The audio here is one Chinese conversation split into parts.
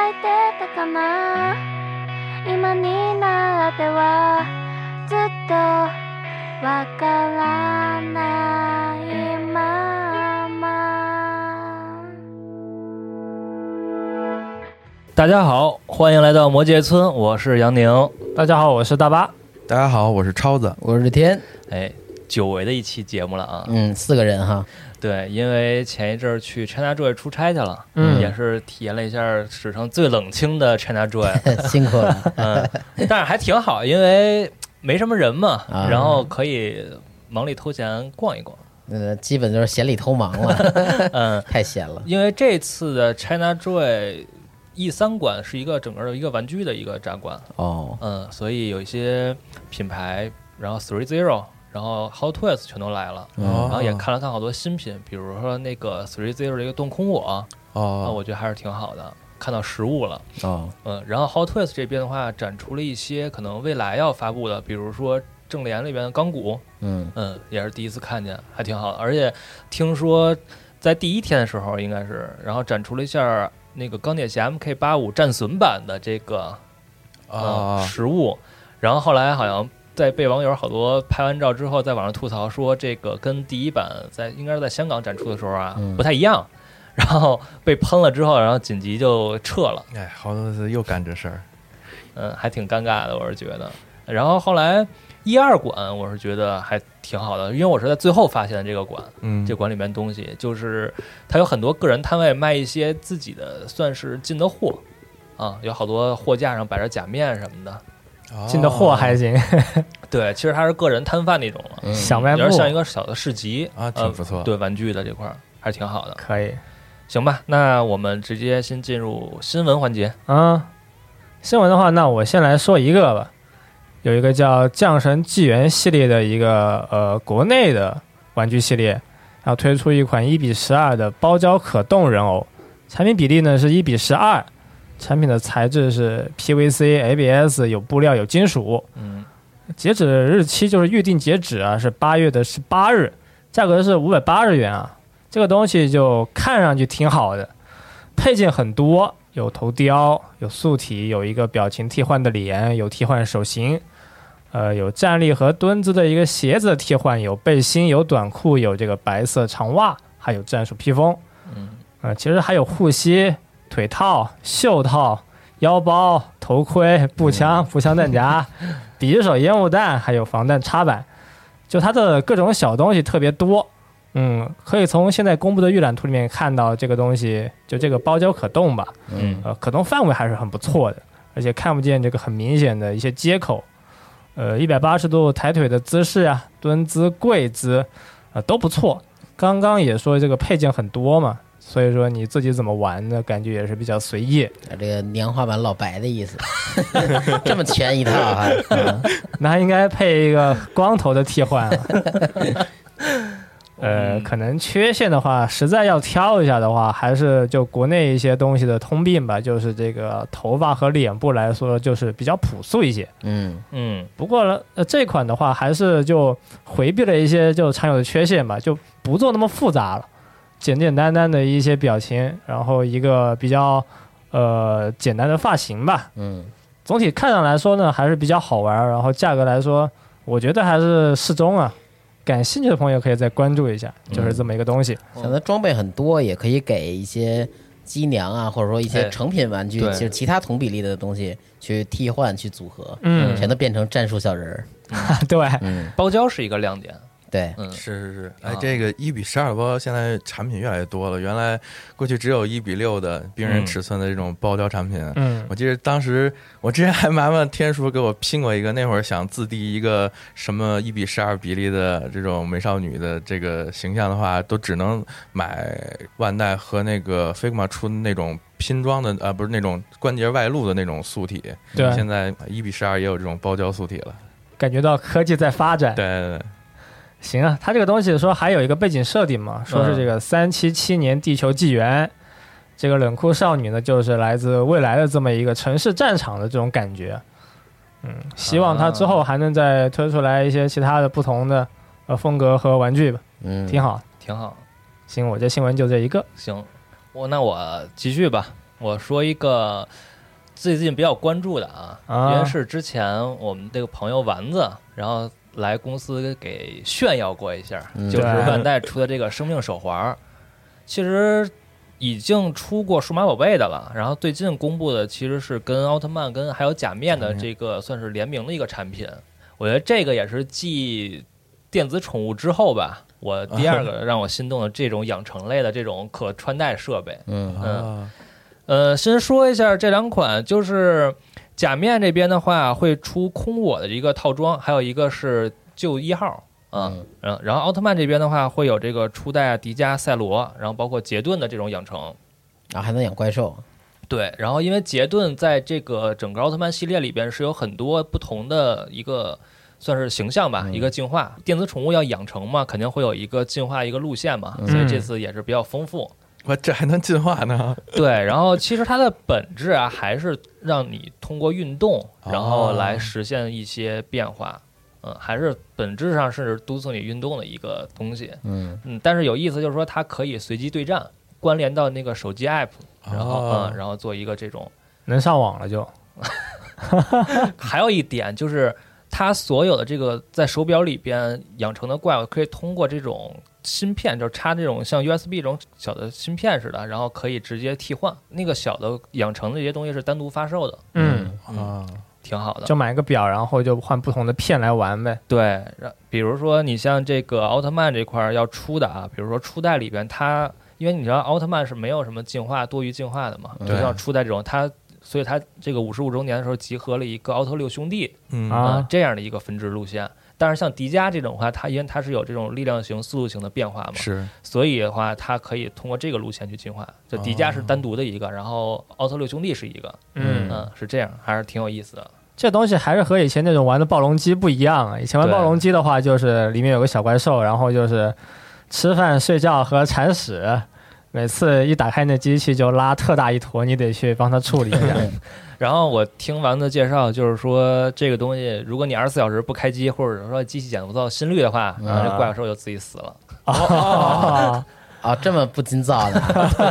いてたかな今になってはずっとわからないまま大家好，欢迎来到魔界村，我是杨宁。大家好，我是大巴。大家好，我是超子。我是天，哎，久违的一期节目了啊！嗯，四个人哈， 对，因为前一阵儿去 ChinaJoy 出差去了，嗯。也是体验了一下史上最冷清的 ChinaJoy，辛苦了。嗯，但是还挺好，因为没什么人嘛，啊。然后可以忙里偷闲逛一逛。呃，基本就是闲里偷忙了，嗯，太闲了。因为这次的 ChinaJoy E 三馆是一个整个的一个玩具的一个展馆，哦，嗯，所以有一些品牌，然后 Three Zero，然后 Hot Toys 全都来了。嗯然后也看了看好多新品，比如说那个 Three Zero 的一个动空我，啊，哦，我觉得还是挺好的，看到实物了。哦，嗯，然后 Hot Toys 这边的话，展出了一些可能未来要发布的，比如说正联里边的钢骨，嗯，嗯，也是第一次看见，还挺好的。而且听说在第一天的时候应该是，然后展出了一下那个钢铁侠 MK 八五战损版的这个呃啊，实物，然后后来好像在被网友好多拍完照之后，在网上吐槽说这个跟第一版在应该是在香港展出的时候啊、嗯不太一样，然后被喷了之后，然后紧急就撤了，哎，好多次又干这事儿。嗯，还挺尴尬的，我是觉得。然后后来一二馆，我是觉得还挺好的，因为我是在最后发现的这个馆，嗯，这馆里面东西就是它有很多个人摊位卖一些自己的算是进的货。啊，有好多货架上摆着假面什么的，哦进的货还行，对，其实它是个人摊贩那种了，嗯小卖部有点像一个小的市集啊，呃挺不错。对玩具的这块儿还是挺好的。可以。行吧，那我们直接先进入新闻环节。啊，新闻的话，那我先来说一个吧。有一个叫《降神纪元》系列的一个呃国内的玩具系列，然后推出一款一比十二的包胶可动人偶，产品比例呢是一比十二，产品的材质是 PVC、ABS，有布料有金属，嗯，截止日期就是预定截止啊，是八月的十八日，价格是五百八十元啊。这个东西就看上去挺好的，配件很多，有头雕，有素体，有一个表情替换的脸，有替换手型，呃，有站立和蹲姿的一个鞋子的替换，有背心，有短裤，有这个白色长袜，还有战术披风。嗯，呃，其实还有护膝、腿套、袖套、腰包、头盔、步枪、步枪弹夹、匕首、烟雾弹，还有防弹插板，就它的各种小东西特别多。嗯，可以从现在公布的预览图里面看到这个东西，就这个包胶可动吧，嗯呃，可动范围还是很不错的，而且看不见这个很明显的一些接口。呃，一百八十度抬腿的姿势啊，蹲姿、跪姿，啊、都不错。刚刚也说这个配件很多嘛，所以说你自己怎么玩呢？感觉也是比较随意。这个年画版老白的意思，这么全一套啊！嗯那还应该配一个光头的替换啊。呃，可能缺陷的话，实在要挑一下的话，还是就国内一些东西的通病吧，就是这个头发和脸部来说，就是比较朴素一些。嗯嗯不过呢，呃，这款的话还是就回避了一些就常有的缺陷吧，就不做那么复杂了，简简单单的一些表情，然后一个比较呃简单的发型吧。嗯总体看上来说呢，还是比较好玩儿，然后价格来说，我觉得还是适中啊。感兴趣的朋友可以再关注一下，就是这么一个东西。像它装备很多，也可以给一些机娘啊，或者说一些哎成品玩具，对就是其他同比例的东西去替换、去组合，嗯，全都变成战术小人儿。对，嗯，包胶是一个亮点。对，嗯，是是是，哎啊，这个一比十二包现在产品越来越多了。原来过去只有一比六的病人嗯尺寸的这种包胶产品。嗯我记得当时我之前还麻烦天叔给我拼过一个，那会儿想自定一个什么一比十二比例的这种美少女的这个形象的话，都只能买万代和那个 Figma 出的那种拼装的，呃，不是那种关节外露的那种塑体。对现在一比十二也有这种包胶塑体了。感觉到科技在发展。对对对，行啊，它这个东西说还有一个背景设定嘛，说是这个三七七年地球纪元，这个冷酷少女呢就是来自未来的这么一个城市战场的这种感觉。嗯，希望它之后还能再推出来一些其他的不同的呃风格和玩具吧，嗯，挺好。挺好。行，我这新闻就这一个。行，我那我继续吧。我说一个最近比较关注的啊，啊因为是之前我们这个朋友丸子，然后来公司给炫耀过一下，嗯。就是对。万代出的这个生命手环儿，其实已经出过数码宝贝的了，然后最近公布的其实是跟奥特曼跟还有假面的这个算是联名的一个产品，我觉得这个也是继电子宠物之后吧。我第二个让我心动的这种养成类的这种可穿戴设备，嗯。嗯，呃，先说一下这两款，就是假面这边的话会出空我的一个套装，还有一个是旧一号啊，嗯然、然后奥特曼这边的话会有这个初代迪迦、赛罗，然后包括杰顿的这种养成。然后还能养怪兽。对，然后因为杰顿在这个整个奥特曼系列里边是有很多不同的一个算是形象吧，一个进化。电子宠物要养成嘛，肯定会有一个进化一个路线嘛，所以这次也是比较丰富。我这还能进化呢？对，然后其实它的本质啊，还是让你通过运动，然后来实现一些变化。嗯，还是本质上是督促你运动的一个东西。嗯嗯，但是有意思就是说，它可以随机对战，关联到那个手机 app，然后、哦嗯，然后做一个这种。能上网了就，还有一点就是，它所有的这个在手表里边养成的怪物，可以通过这种芯片，就是插这种像 USB 这种小的芯片似的，然后可以直接替换。那个小的养成的这些东西是单独发售的，嗯，啊，挺好的。就买个表，然后就换不同的片来玩呗。对，然比如说你像这个奥特曼这块儿要出的啊，比如说初代里边它，因为你知道奥特曼是没有什么进化多余进化的嘛，就对像初代这种它。所以它这个五十五周年的时候集合了一个奥特六兄弟啊这样的一个分支路线，但是像迪迦这种的话，它因为它是有这种力量型、速度型的变化嘛，是所以的话，它可以通过这个路线去进化。就迪迦是单独的一个，然后奥特六兄弟是一个，嗯嗯，是这样，还是挺有意思的。这东西还是和以前那种玩的暴龙机不一样啊。以前玩暴龙机的话，就是里面有个小怪兽，然后就是吃饭、睡觉和铲屎。每次一打开那机器就拉特大一坨，你得去帮它处理一下。然后我听完的介绍，就是说这个东西，如果你二十四小时不开机，或者说机器检测不到心率的话，然后这怪兽就自己死了。哦，哦，这么不尽造的，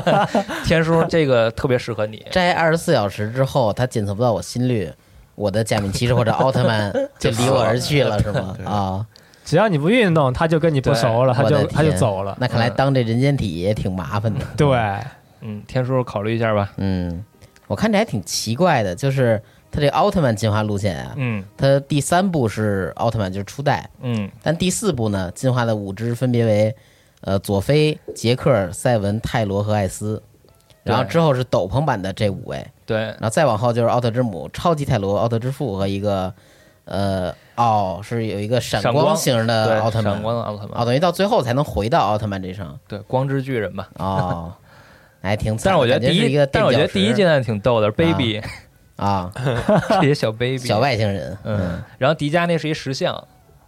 天叔，这个特别适合你。摘二十四小时之后，它检测不到我心率，我的假面骑士或者奥特曼 就离我而去了，是吗？啊，只要你不运动，它就跟你不熟了，它就它就走了。那看来当这人间体也挺麻烦的。对，嗯，天叔考虑一下吧。嗯，我看着还挺奇怪的，就是他这个奥特曼进化路线啊，嗯。他第三部是奥特曼，就是初代，嗯。但第四部呢，进化的五只分别为呃佐菲、杰克、赛文、泰罗和艾斯，然后之后是斗篷版的这五位，对。然后再往后就是奥特之母、超级泰罗、奥特之父和一个呃，哦，是有一个闪闪光型的奥特曼闪，光的奥特曼哦，曼，等于到最后才能回到奥特曼这上。对，光之巨人吧。哦，还挺惨。但是我觉得第一一，但是我觉得第一阶段挺逗的，baby 啊，这些小 baby 小外星人，嗯，然后迪迦那是一石像，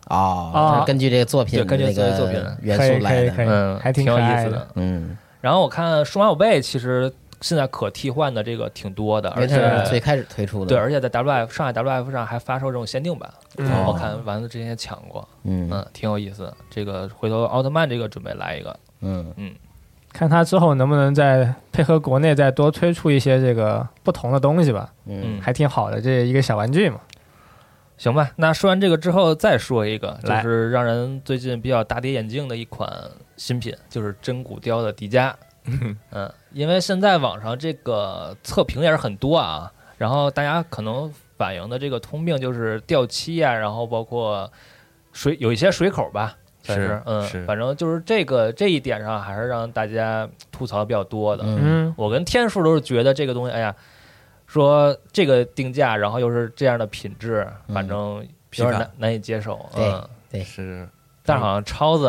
哦，啊就根据这个作品对根据那这个作品元素来的，嗯，还挺挺有意思的。嗯，然后我看数码宝贝其实现在可替换的这个挺多的，而且是最开始推出的，对，而且在 WF 上海 WF 上还发售这种限定版，嗯我看丸子之前也抢过，嗯嗯，挺有意思。这个回头奥特曼这个准备来一个，嗯嗯看他之后能不能再配合国内再多推出一些这个不同的东西吧，嗯还挺好的，这一个小玩具嘛。行吧，那说完这个之后，再说一个，就是让人最近比较大跌眼镜的一款新品，就是真骨雕的迪迦。嗯，因为现在网上这个测评也是很多啊，然后大家可能反映的这个通病就是掉漆啊，然后包括水有一些水口吧，算是嗯，是反正就是这个这一点上还是让大家吐槽比较多的。嗯嗯，我跟天数都是觉得这个东西，哎呀，说这个定价，然后又是这样的品质，嗯反正有点难难以接受。对嗯，对是，但是好像超子，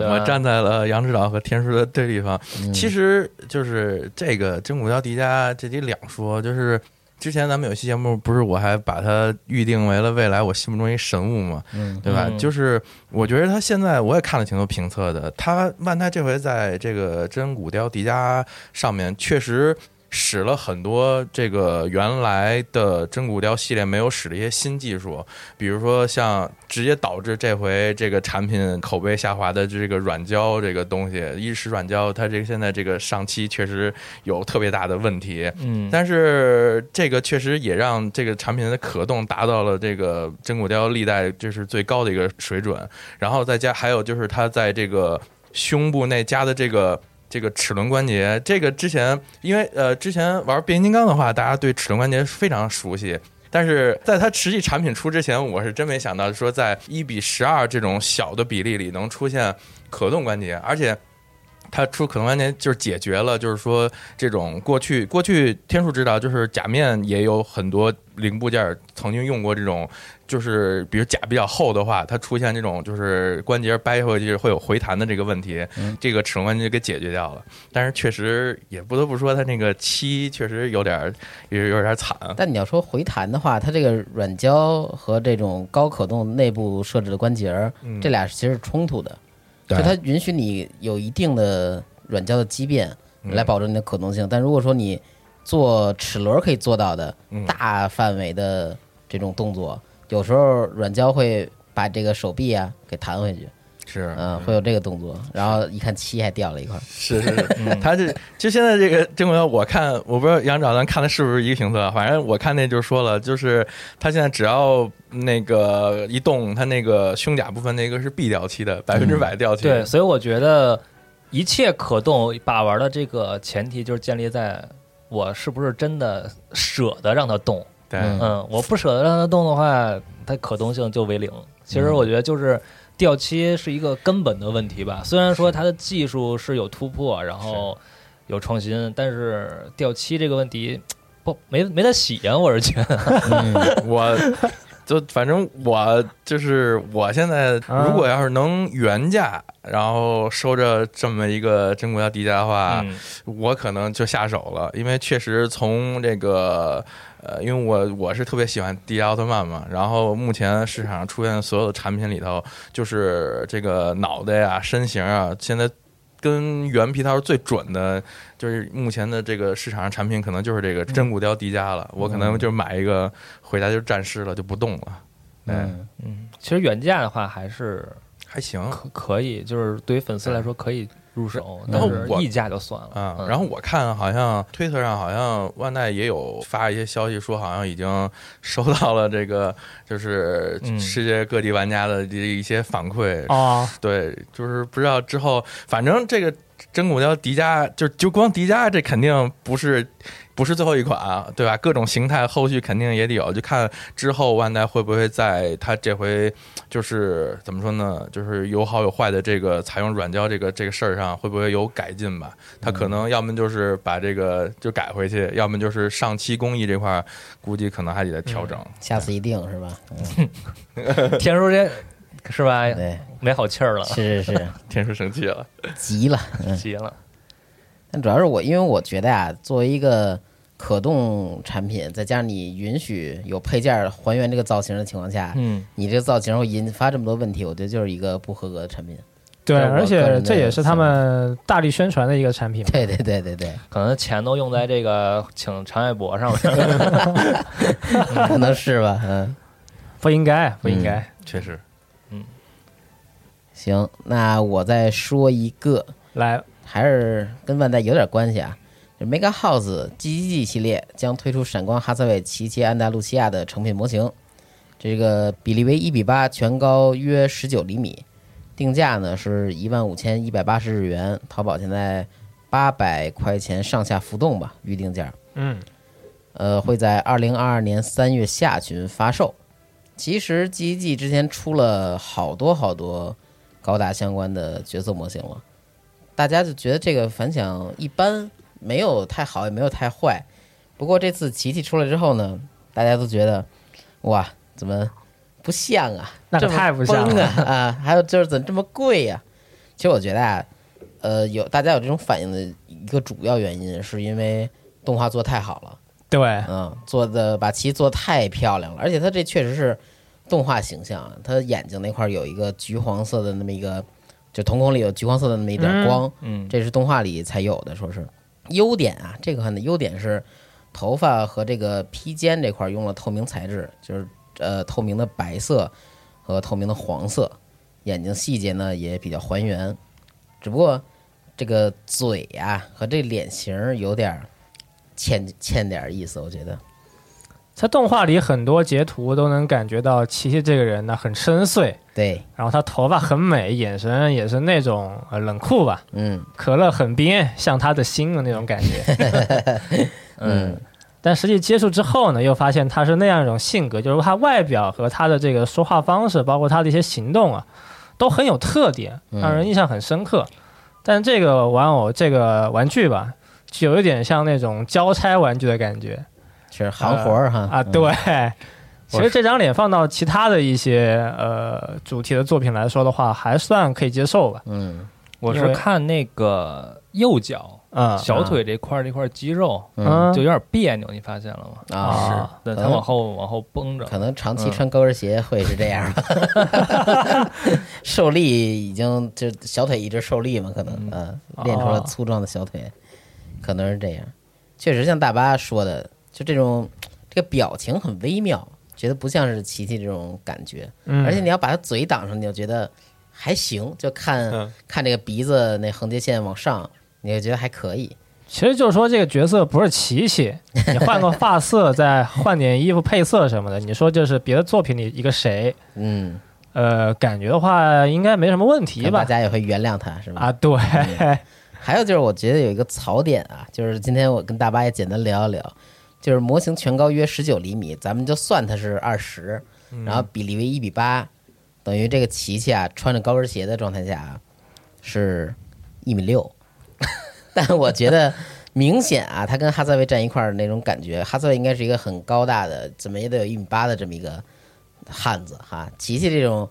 我站在了杨指导和天叔的对立方。嗯其实就是这个真骨雕迪迦，这得两说。就是之前咱们有期节目，不是我还把它预定为了未来我心目中一神物嘛，嗯对吧？嗯就是我觉得他现在我也看了挺多评测的，他万泰这回在这个真骨雕迪迦上面确实。使了很多这个原来的真骨雕系列没有使的一些新技术，比如说像直接导致这回这个产品口碑下滑的这个软胶这个东西，一石软胶它这个现在这个上漆确实有特别大的问题。嗯，但是这个确实也让这个产品的可动达到了这个真骨雕历代就是最高的一个水准，然后再加还有就是它在这个胸部内加的这个。这个齿轮关节，这个之前因为呃之前玩变形金刚的话，大家对齿轮关节非常熟悉。但是在它实际产品出之前，我是真没想到说在一比十二这种小的比例里能出现可动关节，而且它出可能完全就是解决了，就是说这种过去过去天数知道，就是假面也有很多零部件曾经用过这种，就是比如甲比较厚的话，它出现这种就是关节掰回去会有回弹的这个问题，这个齿轮关节给解决掉了。但是确实也不得不说，它那个漆确实有点儿有有点惨。但你要说回弹的话，它这个软胶和这种高可动内部设置的关节这俩其实是冲突的。就对它允许你有一定的软胶的畸变，嗯来保证你的可动性。但如果说你做齿轮可以做到的嗯大范围的这种动作，有时候软胶会把这个手臂啊给弹回去，是嗯，会有这个动作。然后一看漆还掉了一块儿，是是是，他这就现在这个真骨雕，我看我不知道杨导咱看的是不是一个评测，反正我看那就是说了，就是他现在只要那个一动，他那个胸甲部分那个是必掉漆的，百分之百掉漆。对，所以我觉得一切可动把玩的这个前提就是建立在我是不是真的舍得让它动。对嗯嗯，我不舍得让它动的话，它可动性就为零。其实我觉得就是掉漆是一个根本的问题吧。虽然说它的技术是有突破，然后有创新，但是掉漆这个问题不没没得洗呀，我是觉得。嗯我就反正我就是我现在啊如果要是能原价，然后收着这么一个真骨雕底价的话，嗯我可能就下手了，因为确实从这个呃，因为我我是特别喜欢迪迦奥特曼嘛，然后目前市场上出现的所有的产品里头，就是这个脑袋呀、身形啊，现在跟原皮套是最准的，就是目前的这个市场上产品可能就是这个真骨雕迪迦了，我可能就买一个回家就战尸了，就不动了。嗯嗯，其实原价的话还是还行。可可以，就是对于粉丝来说可以入手，然后我溢价就算了啊、嗯然后我看好像推特上好像万代也有发一些消息说，好像已经收到了这个就是嗯世界各地玩家的这一些反馈。哦，对，就是不知道之后，反正这个真骨雕迪迦，就就光迪迦这肯定不是不是最后一款啊，对吧？各种形态后续肯定也得有，就看之后万代会不会在它这回就是怎么说呢？就是有好有坏的这个采用软胶这个这个事儿上会不会有改进吧？它可能要么就是把这个就改回去，要么就是上漆工艺这块儿估计可能还得再调整。下次一定是吧？天叔这是吧？对，没好气儿了，是是是，天叔生气了，急了。嗯，急了。但主要是我，因为我觉得啊，作为一个可动产品，再加上你允许有配件还原这个造型的情况下，嗯，你这个造型会引发这么多问题，我觉得就是一个不合格的产品。对，而且这也是他们大力宣传的一个产品。对对对对对，可能钱都用在这个请常爱博上面了。可能是吧？嗯，不应该，不应该。确实。行，那我再说一个，来，还是跟万代有点关系啊。就 Mega House GGG 系列将推出闪光哈萨韦奇奇安达路西亚的成品模型，这个比例为一比八，全高约十九厘米，定价呢是一万五千一百八十日元，淘宝现在八百块钱上下浮动吧，预定价。嗯，呃，会在二零二二年三月下旬发售。其实 GG 之前出了好多好多高达相关的角色模型了，大家就觉得这个反响一般，没有太好，也没有太坏。不过这次奇奇出来之后呢，大家都觉得，哇，怎么不像啊？那太不像了啊！啊，还有就是怎么这么贵呀、其实我觉得啊，呃，有大家有这种反应的一个主要原因，是因为动画做太好了。对，嗯，做的把旗做得太漂亮了，而且它这确实是动画形象，他眼睛那块儿有一个橘黄色的那么一个，就瞳孔里有橘黄色的那么一点光，嗯，这是动画里才有的，说是优点啊。这个款的优点是头发和这个披肩这块儿用了透明材质，就是呃透明的白色和透明的黄色，眼睛细节呢也比较还原，只不过这个嘴呀、和这脸型儿有点儿欠欠点儿意思，我觉得。在动画里很多截图都能感觉到琪琪这个人呢很深邃，对，然后他头发很美，眼神也是那种呃冷酷吧，嗯。可乐很冰，像他的心的那种感觉。嗯。但实际接触之后呢，又发现他是那样一种性格，就是他外表和他的这个说话方式，包括他的一些行动啊，都很有特点，嗯。让人印象很深刻。但这个玩偶这个玩具吧，就有一点像那种交差玩具的感觉是行活儿哈啊。嗯对，其实这张脸放到其他的一些呃主题的作品来说的话，还算可以接受吧。嗯我是看那个右脚嗯，小腿这块儿这块肌肉嗯就有点别扭，你发现了吗？啊，是对，可能它往后往后绷着，可能长期穿高跟鞋会是这样吧。受力已经就小腿一直受力嘛，可能嗯，练出了哦粗壮的小腿，可能是这样。确实像大巴说的，就这种这个表情很微妙，觉得不像是琪琪这种感觉。嗯而且你要把他嘴挡上，你就觉得还行，就看、嗯看这个鼻子那横截线往上，你就觉得还可以。其实就是说这个角色不是琪琪，你换个发色，再换点衣服配色什么的，你说就是别的作品里一个谁？嗯，呃，感觉的话应该没什么问题吧大？家也会原谅他，是吧？啊，对，还有就是，我觉得有一个槽点啊，就是今天我跟大巴也简单聊一聊，就是模型全高约十九厘米，咱们就算它是二十、然后比例为一比八，等于这个琪琪啊穿着高跟鞋的状态下啊是一米六，但我觉得明显啊，他跟哈萨维站一块儿那种感觉，哈萨维应该是一个很高大的，怎么也得有一米八的这么一个汉子哈，琪琪这种。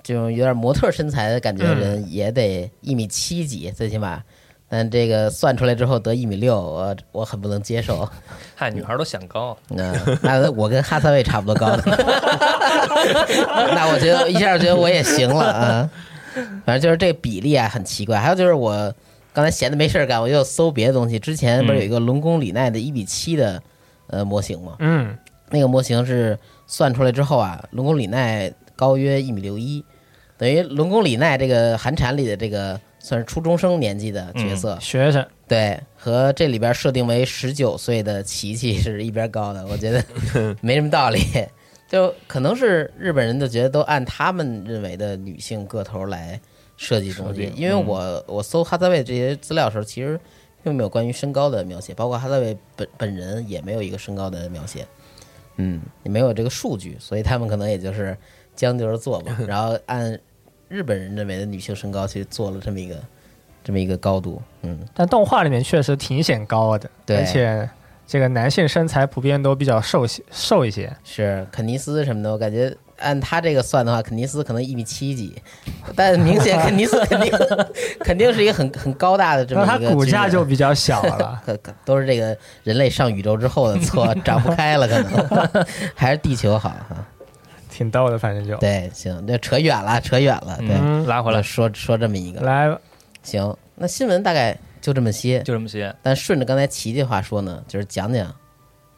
这种有点模特身材的感觉的人也得一米七几，最起码，但这个算出来之后得一米六，我我很不能接受。嗨，女孩都想高，那那我跟哈萨维差不多高的，那我觉得一下觉得我也行了啊。反正就是这个比例啊很奇怪。还有就是我刚才闲的没事儿干，我又搜别的东西。之前不是有一个龙宫里奈的一比七的呃模型吗？嗯，那个模型是算出来之后啊，龙宫里奈高约一米六一，等于龙宫里奈这个寒蝉里的这个算是初中生年纪的角色，学生，对，和这里边设定为十九岁的琪琪是一边高的，我觉得 没什么道理。就可能是日本人就觉得都按他们认为的女性个头来设计东西，因为我我搜哈萨维这些资料的时候，其实并没有关于身高的描写，包括哈萨维本本人也没有一个身高的描写，嗯，也没有这个数据，所以他们可能也就是将就着做吧，然后按日本人认为的女性身高去做了这么一个这么一个高度，嗯，但动画里面确实挺显高的，对而且这个男性身材普遍都比较瘦些瘦一些。是肯尼斯什么的，我感觉按他这个算的话，肯尼斯可能一米七几，但明显肯尼斯 肯定肯定是一个很很高大的这么他一个骨架就比较小了。可可都是这个人类上宇宙之后的错，长不开了，可能还是地球好哈。挺逗的，反正就对，行，这扯远了，扯远了。对，嗯拉回来说说这么一个，来行，那新闻大概就这么些。就这么些。但顺着刚才琪琪话说呢，就是讲讲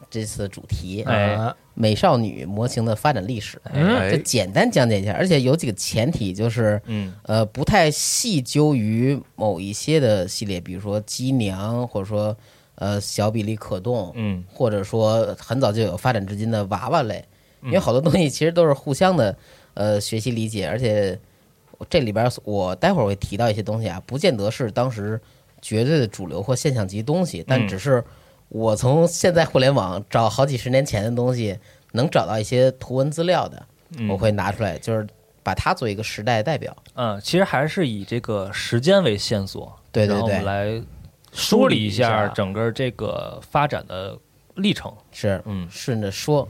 这次主题哎呃美少女模型的发展历史，就简单讲解一下。而且有几个前提，就是嗯呃，不太细究于某一些的系列，比如说机娘，或者说呃小比例可动，嗯或者说很早就有发展至今的娃娃类，因为好多东西其实都是互相的呃学习理解，而且这里边我待会儿会提到一些东西啊，不见得是当时绝对的主流或现象级东西，但嗯。只是我从现在互联网找好几十年前的东西，能找到一些图文资料的，嗯。我会拿出来，就是把它作为一个时代代表。嗯，其实还是以这个时间为线索，对对对，来梳理一下。整个这个发展的历程。是嗯。顺着说，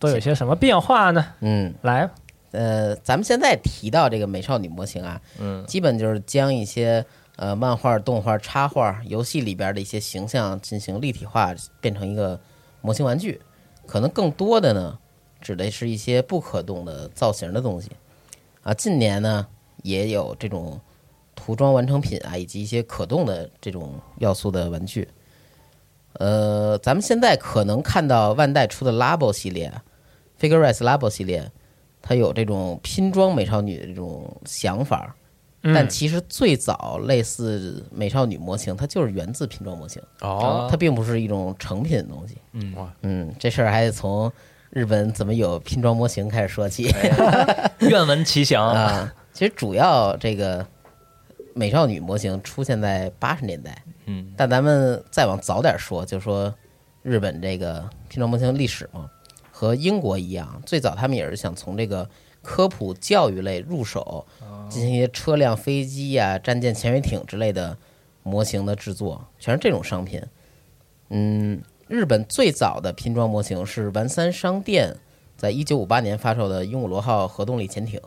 都有些什么变化呢？嗯。来，呃，咱们现在提到这个美少女模型啊，嗯基本就是将一些呃漫画、动画、插画、游戏里边的一些形象进行立体化，变成一个模型玩具。可能更多的呢，指的是一些不可动的造型的东西啊。近年呢，也有这种涂装完成品啊，以及一些可动的这种要素的玩具。呃，咱们现在可能看到万代出的 Labo 系列啊，Figure Rise Labo 系列，它有这种拼装美少女的这种想法，嗯但其实最早类似美少女模型，它就是源自拼装模型，哦，它并不是一种成品的东西。嗯哇嗯，这事儿还得从日本怎么有拼装模型开始说起愿闻其详。啊。其实主要这个美少女模型出现在八十年代，嗯但咱们再往早点说，就说日本这个拼装模型历史嘛，和英国一样，最早他们也是想从这个科普教育类入手，进行一些车辆、飞机呀、战舰、潜水艇之类的模型的制作，全是这种商品。嗯，日本最早的拼装模型是丸三商店在一九五八年发售的鹦鹉螺号核动力潜艇。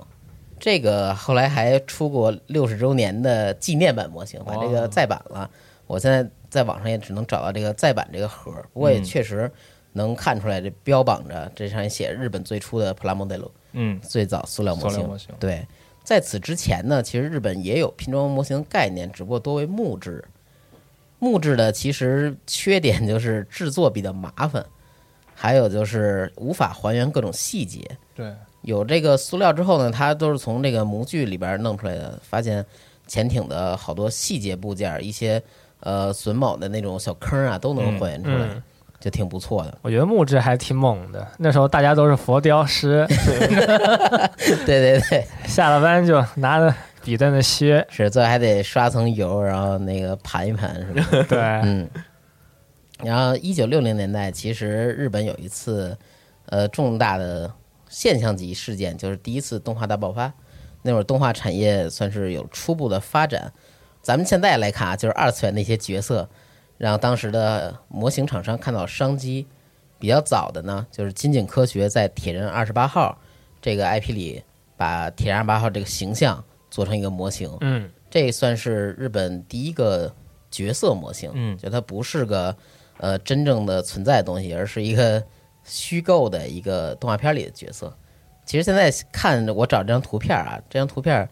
这个后来还出过六十周年的纪念版模型，把这个再版了。我现在在网上也只能找到这个再版这个盒，不过也嗯确实能看出来，这标榜着这上面写日本最初的 Plamodel 嗯，最早塑料模型。模型对，在此之前呢，其实日本也有拼装模型概念，只不过多为木质。木质的其实缺点就是制作比较麻烦，还有就是无法还原各种细节。对，有这个塑料之后呢，它都是从这个模具里边弄出来的，发现潜艇的好多细节部件，一些呃榫卯的那种小坑啊，都能还原出来，嗯就挺不错的。我觉得木质还挺猛的。那时候大家都是佛雕师，对 对对，下了班就拿着笔在那削。是最后还得刷层油，然后那个盘一盘，是吧？对，嗯。然后一九六零年代，其实日本有一次呃重大的现象级事件，就是第一次动画大爆发。那会儿动画产业算是有初步的发展。咱们现在来看啊，就是二次元那些角色，让当时的模型厂商看到商机。比较早的呢，就是金井科学在《铁人二十八号》这个 IP 里，把铁人二十八号这个形象做成一个模型。嗯，这算是日本第一个角色模型，嗯就它不是个呃真正的存在的东西，而是一个虚构的一个动画片里的角色。其实现在看我找这张图片啊，这张图片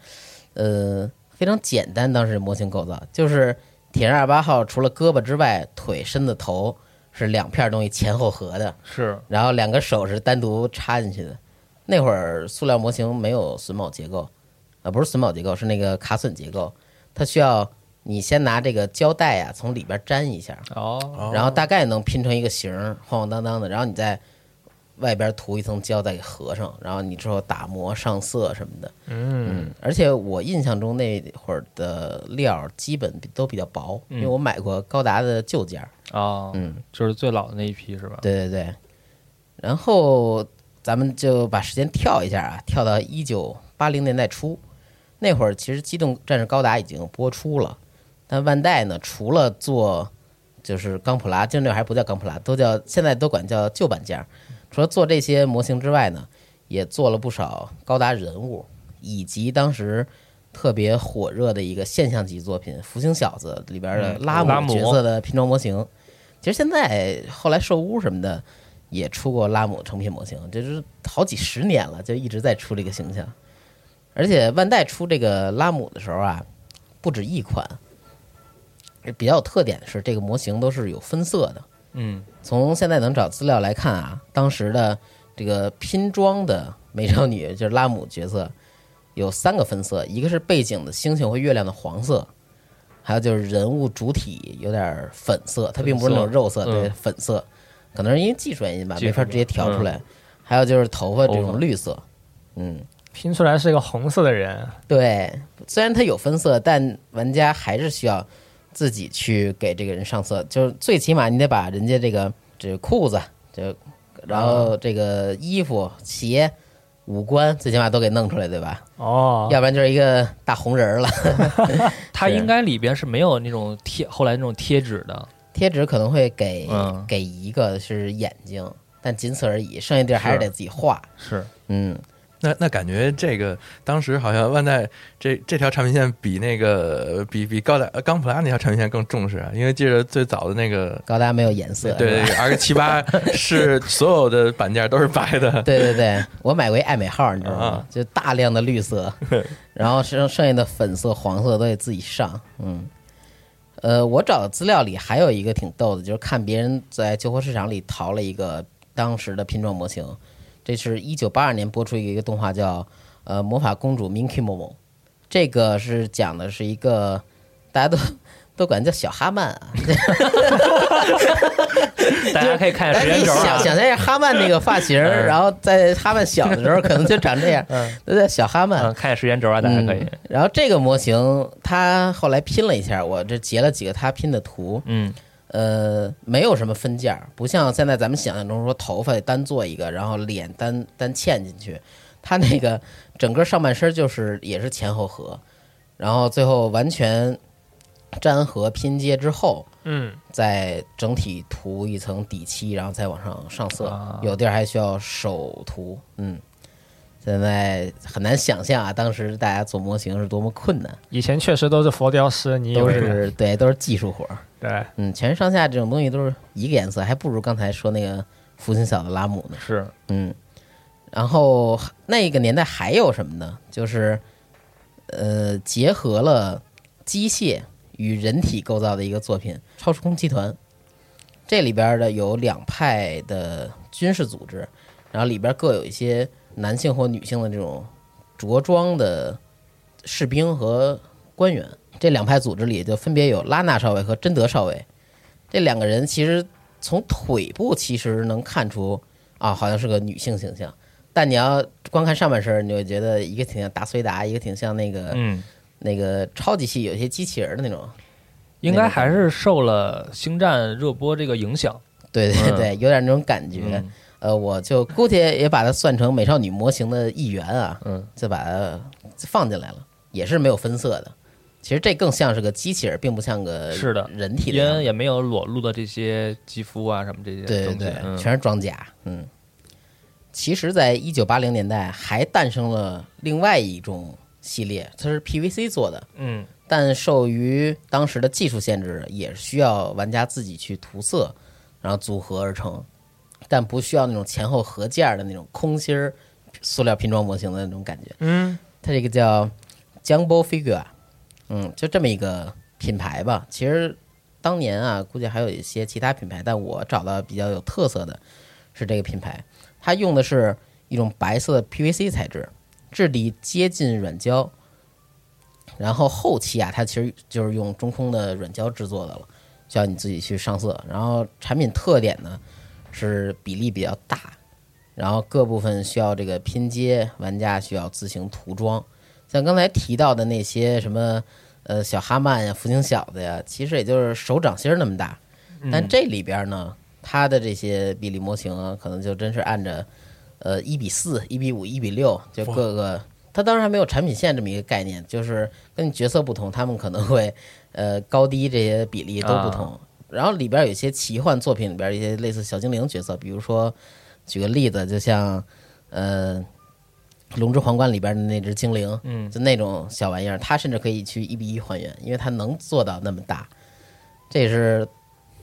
呃非常简单，当时模型构造就是铁人二八号除了胳膊之外，腿、身子、头是两片东西前后合的，是然后两个手是单独插进去的。那会儿塑料模型没有榫卯结构，啊，不是榫卯结构，是那个卡榫结构。它需要你先拿这个胶带啊，从里边粘一下，哦，然后大概能拼成一个形儿，晃晃荡荡的，然后你再外边涂一层胶再给合上，然后你之后打磨上色什么的。嗯，嗯，而且我印象中那会儿的料基本都比较薄，因为我买过高达的旧件儿。哦，嗯，就是最老的那一批是吧？对对对。然后咱们就把时间跳一下啊，跳到一九八零年代初，那会儿其实《机动战士高达》已经播出了，但万代呢，除了做就是钢普拉，就那会儿还不叫钢普拉，都叫现在都管叫旧版件儿。除了做这些模型之外呢，也做了不少高达人物，以及当时特别火热的一个现象级作品《福星小子》里边的嗯拉拉姆姆角色的拼装模型。其实现在后来兽屋什么的也出过拉姆成品模型，这是好几十年了，就一直在出这个形象。而且万代出这个拉姆的时候啊，不止一款。比较有特点的是，这个模型都是有分色的。嗯，从现在能找资料来看啊，当时的这个拼装的美少女就是拉姆角色有三个分色，一个是背景的星星和月亮的黄色，还有就是人物主体有点粉色，它并不是那种肉色，对，粉色，可能是因为技术原因吧，没法直接调出来。还有就是头发这种绿色，嗯，拼出来是一个红色的人，对，虽然它有分色，但玩家还是需要自己去给这个人上色，就是最起码你得把人家这个这个裤子，就然后这个衣服、鞋、五官，最起码都给弄出来，对吧？哦，要不然就是一个大红人儿了。是它应该里边是没有那种贴后来那种贴纸的。贴纸可能会给、嗯给一个是眼睛，但仅此而已，剩下地儿还是得自己画。是，嗯，那那感觉这个当时好像万代这这条产品线比那个比比高达呃钢普拉那条产品线更重视啊，因为记得最早的那个高达没有颜色，对 R 七八 是所有的板件都是白的，对对对，我买过一爱美号，你知道吗啊？就大量的绿色，然后剩剩下的粉色、黄色都得自己上。嗯，呃，我找的资料里还有一个挺逗的，就是看别人在旧货市场里淘了一个当时的拼装模型，这是一九八二年播出一个动画叫呃《魔法公主 Minky Momo》，这个是讲的是一个大家都都管叫小哈曼啊，大家可以看但是你时间轴啊。想想象一下哈曼那个发型，嗯然后在哈曼小的时候可能就长这样，都叫小哈曼嗯，。看时间轴啊，大家可以嗯。然后这个模型，他后来拼了一下，我这截了几个他拼的图，嗯，呃，没有什么分件儿，不像现在咱们想象中说头发单做一个，然后脸单单嵌进去，他那个整个上半身就是也是前后合，然后最后完全粘合拼接之后，嗯，再整体涂一层底漆，然后再往上上色，啊有地儿还需要手涂。嗯，现在很难想象啊，当时大家做模型是多么困难，以前确实都是佛雕师，你以都是对，都是技术活儿。对，嗯，全身上下这种东西都是一个颜色，还不如刚才说那个福星小的拉姆呢。是，嗯，然后那个年代还有什么呢？就是呃，结合了机械与人体构造的一个作品《超时空集团》。这里边的有两派的军事组织，然后里边各有一些男性或女性的这种着装的士兵和官员。这两派组织里就分别有拉纳少尉和贞德少尉。这两个人其实从腿部其实能看出啊，好像是个女性形象。但你要光看上半身，你就会觉得一个挺像达斯维达，一个挺像那个、嗯，那个超级系有些机器人的那种。应该还是受了星战热播这个影响。对对对，有点那种感觉。嗯呃，我就姑且也把它算成美少女模型的一员啊，嗯，就把它放进来了，也是没有分色的。其实这更像是个机器人，并不像个是的人体的。因为也没有裸露的这些肌肤啊什么这些。对对对，嗯全是装甲。嗯，其实，在一九八零年代还诞生了另外一种系列，它是 PVC 做的，嗯但受于当时的技术限制，也需要玩家自己去涂色，然后组合而成，但不需要那种前后合件儿的那种空心儿塑料拼装模型的那种感觉。嗯，它这个叫 Jumbo Figure，嗯，就这么一个品牌吧。其实当年啊，估计还有一些其他品牌，但我找到比较有特色的是这个品牌，它用的是一种白色的 PVC 材质，质地接近软胶，然后后期啊，它其实就是用中空的软胶制作的了，需要你自己去上色。然后产品特点呢是比例比较大，然后各部分需要这个拼接，玩家需要自行涂装。像刚才提到的那些什么呃小哈曼呀、福星小子呀，其实也就是手掌心儿那么大。但这里边呢，它的这些比例模型啊，可能就真是按着呃一比四、一比五、一比六，就各个。它当然还没有产品线这么一个概念，就是跟角色不同，他们可能会呃高低这些比例都不同。然后里边有一些奇幻作品里边一些类似小精灵角色，比如说举个例子，就像呃《龙之皇冠》里边的那只精灵，嗯就那种小玩意儿，它甚至可以去一比一还原，因为它能做到那么大。这也是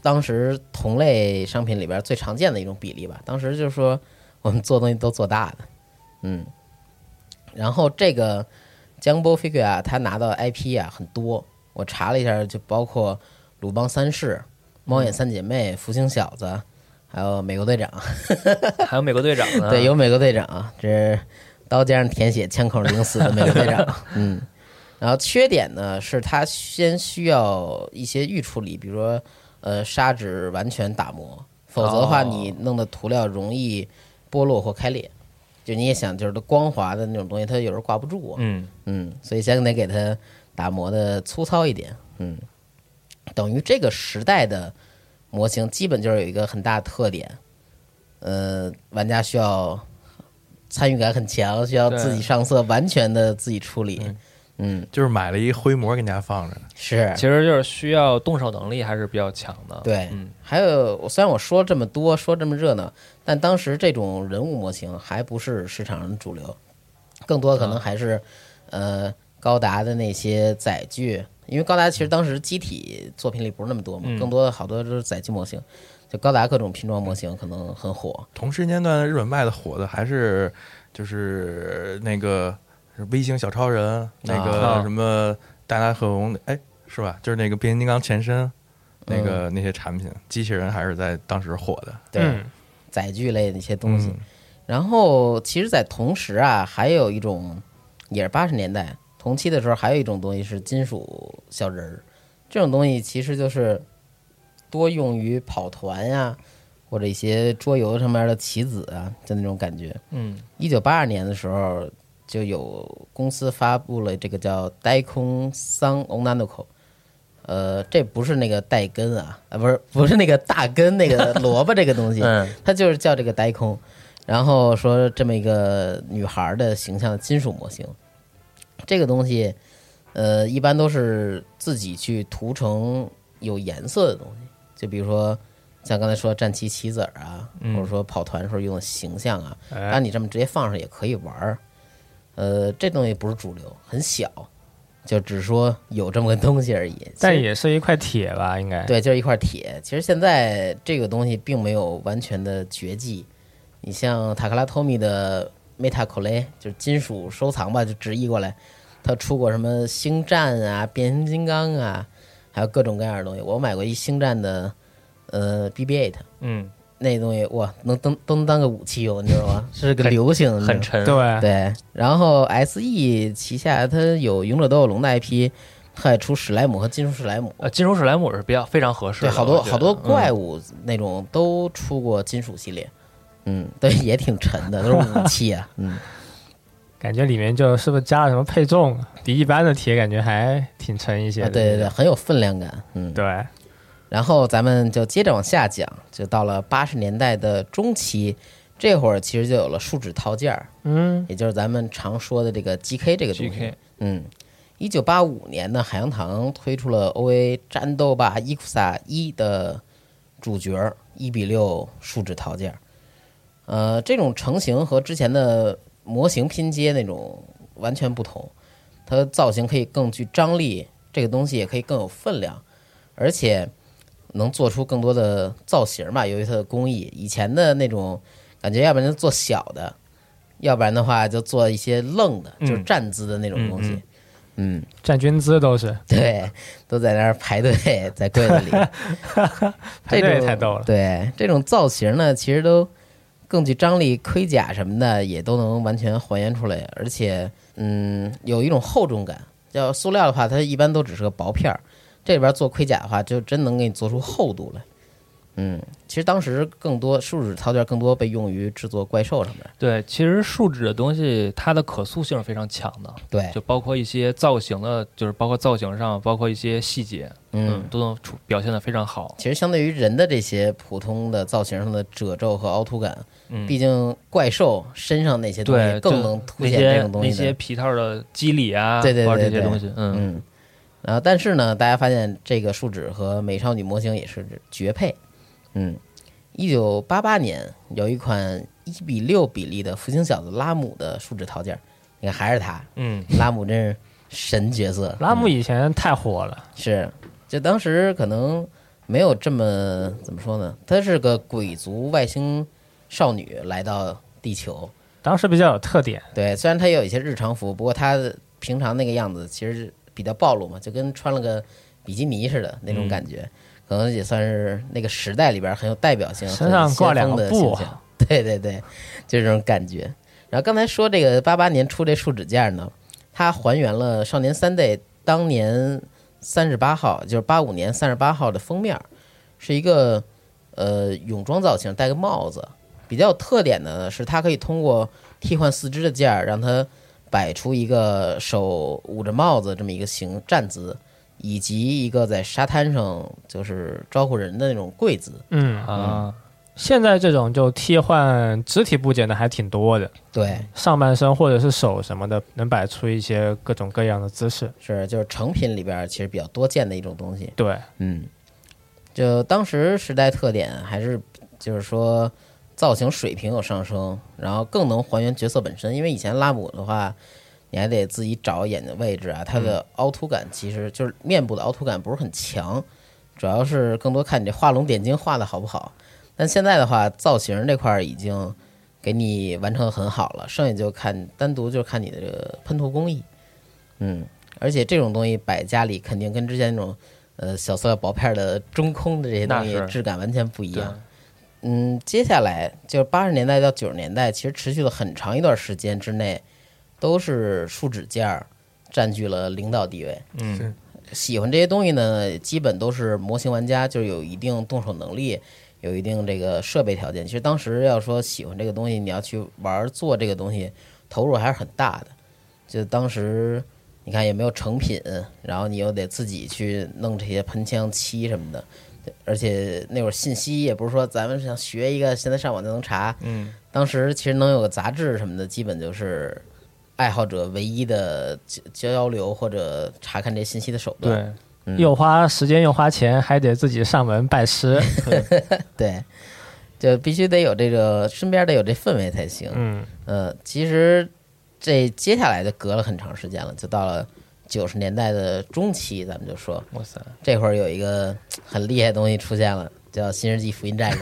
当时同类商品里边最常见的一种比例吧。当时就是说我们做东西都做大的，嗯。然后这个 Jumbo Figure 啊，他拿到 IP 啊很多，我查了一下，就包括鲁邦三世、猫眼三姐妹、福星小子，还有美国队长。还有美国队长呢，对，有美国队长，这是刀尖上舔血、枪口领死的美国队长。嗯，然后缺点呢是它先需要一些预处理，比如说呃砂纸完全打磨，否则的话哦你弄的涂料容易剥落或开裂。就你也想，就是它光滑的那种东西，它有时候挂不住啊。嗯嗯，所以先得给它打磨的粗糙一点。嗯，等于这个时代的模型基本就是有一个很大的特点，呃，玩家需要参与感很强，需要自己上色，完全的自己处理。嗯，就是买了一灰模给人家放着呢。是。其实就是需要动手能力还是比较强的。对。嗯，还有，我虽然我说这么多，说这么热闹，但当时这种人物模型还不是市场上的主流，更多可能还是、呃高达的那些载具，因为高达其实当时机体作品里不是那么多嘛，嗯更多的好多都是载具模型，就高达各种拼装模型可能很火。同时间段日本卖的火的还是就是那个微型小超人，那个啊什么大拿克隆，哎，是吧？就是那个变形金刚前身，那个那些产品，机器人还是在当时火的。对，嗯载具类的一些东西。嗯然后，其实，在同时啊，还有一种也是八十年代同期的时候，还有一种东西是金属小人儿。这种东西其实就是多用于跑团呀、或者一些桌游上面的棋子啊，就那种感觉。嗯一九八二年的时候，就有公司发布了这个叫“呆空桑 n o k o 呃，这不是那个带根啊，啊，不是不是那个大根那个 萝卜这个东西，嗯它就是叫这个呆空。然后说这么一个女孩的形象金属模型，这个东西，呃，一般都是自己去涂成有颜色的东西，就比如说像刚才说战旗棋子儿啊，嗯或者说跑团时候用的形象啊，当哎然你这么直接放上也可以玩儿。呃，这东西不是主流，很小，就只说有这么个东西而已。但也是一块铁吧，应该。对，就是一块铁。其实现在这个东西并没有完全的绝迹。你像塔克拉托米的 Meta c o l e 就是金属收藏吧，就直译过来，它出过什么星战啊、变形金刚啊，还有各种各样的东西。我买过一星战的呃 BB-8，嗯，那东西哇，能当都能当个武器用，你知道吗？是个流行，很沉。对对，然后 S E 旗下它有《勇者斗恶龙》的 IP，它也出史莱姆和金属史莱姆。呃，金属史莱姆是比较非常合适对，好多好多怪嗯物那种都出过金属系列，嗯，对，也挺沉的，都是武器啊，嗯，感觉里面就是不是加了什么配重，比一般的铁感觉还挺沉一些啊，对对对，很有分量感，嗯，对，然后咱们就接着往下讲，就到了八十年代的中期，这会儿其实就有了树脂套件儿，嗯，也就是咱们常说的这个 GK 这个东西。嗯，一九八五年呢，海洋堂推出了 OA 战斗吧伊库萨一的主角一比六树脂套件儿。呃，这种成型和之前的模型拼接那种完全不同，它的造型可以更具张力，这个东西也可以更有分量，而且能做出更多的造型嘛。由于它的工艺，以前的那种感觉，要不然就做小的，要不然的话就做一些愣的，就是嗯站姿的那种东西。嗯嗯，站军姿都是，对，都在那儿排队，在柜子里。排队这种也太逗了。对，这种造型呢，其实都更具张力，盔甲什么的也都能完全还原出来，而且嗯，有一种厚重感。要塑料的话，它一般都只是个薄片儿，这里边做盔甲的话，就真能给你做出厚度来。嗯，其实当时更多树脂套件更多被用于制作怪兽上面。对，其实树脂的东西它的可塑性是非常强的，对，就包括一些造型的，就是包括造型上，包括一些细节，嗯，都能出表现的非常好。其实相对于人的这些普通的造型上的褶皱和凹凸感，嗯，毕竟怪兽身上那些东西更能凸显这种东那西那。些皮套的肌理啊，对对对对这些东西，嗯，嗯，然后但是呢，大家发现这个树脂和美少女模型也是绝配。嗯，一九八八年有一款一比六比例的福星小子拉姆的树脂套件，你看还是他，嗯，拉姆真是神角色。拉姆以前太火了，是，就当时可能没有这么怎么说呢？她是个鬼族外星少女来到地球，当时比较有特点。对，虽然她也有一些日常服，不过她平常那个样子其实比较暴露嘛，就跟穿了个比基尼似的那种感觉，可能也算是那个时代里边很有代表性、身上挂两个很先锋的布形象。对对对，就这种感觉。然后刚才说这个八八年出这树脂件呢，它还原了少年 Sunday 当年三十八号，就是八五年三十八号的封面，是一个呃泳装造型，戴个帽子。比较有特点的呢是，它可以通过替换四肢的件儿，让它摆出一个手捂着帽子这么一个形站姿，以及一个在沙滩上就是招呼人的那种跪姿。嗯，啊，现在这种就替换肢体部件的还挺多的，对，上半身或者是手什么的，能摆出一些各种各样的姿势。是就是成品里边其实比较多见的一种东西。对，嗯，就当时时代特点还是就是说造型水平有上升，然后更能还原角色本身。因为以前拉姆的话，你还得自己找眼睛位置啊，它的凹凸感其实就是面部的凹凸感不是很强，主要是更多看你这画龙点睛画的好不好。但现在的话，造型这块儿已经给你完成的很好了，剩下就看单独就看你的这个喷涂工艺。嗯，而且这种东西摆家里肯定跟之前那种呃小塑料薄片的中空的这些东西质感完全不一样。嗯，接下来就是八十年代到九十年代，其实持续了很长一段时间之内，都是树脂件儿占据了领导地位。嗯，喜欢这些东西呢，基本都是模型玩家，就是有一定动手能力，有一定这个设备条件。其实当时要说喜欢这个东西，你要去玩做这个东西，投入还是很大的。就当时你看也没有成品，然后你又得自己去弄这些喷枪漆什么的，而且那会儿信息也不是说咱们想学一个，现在上网就能查。嗯，当时其实能有个杂志什么的，基本就是爱好者唯一的交交流或者查看这信息的手段。又花时间又花钱，还得自己上门拜师。对，就必须得有这个身边得有这氛围才行。嗯，呃，其实这接下来就隔了很长时间了，就到了九十年代的中期，咱们就说哇塞，这会儿有一个很厉害的东西出现了，叫《新世纪福音战士》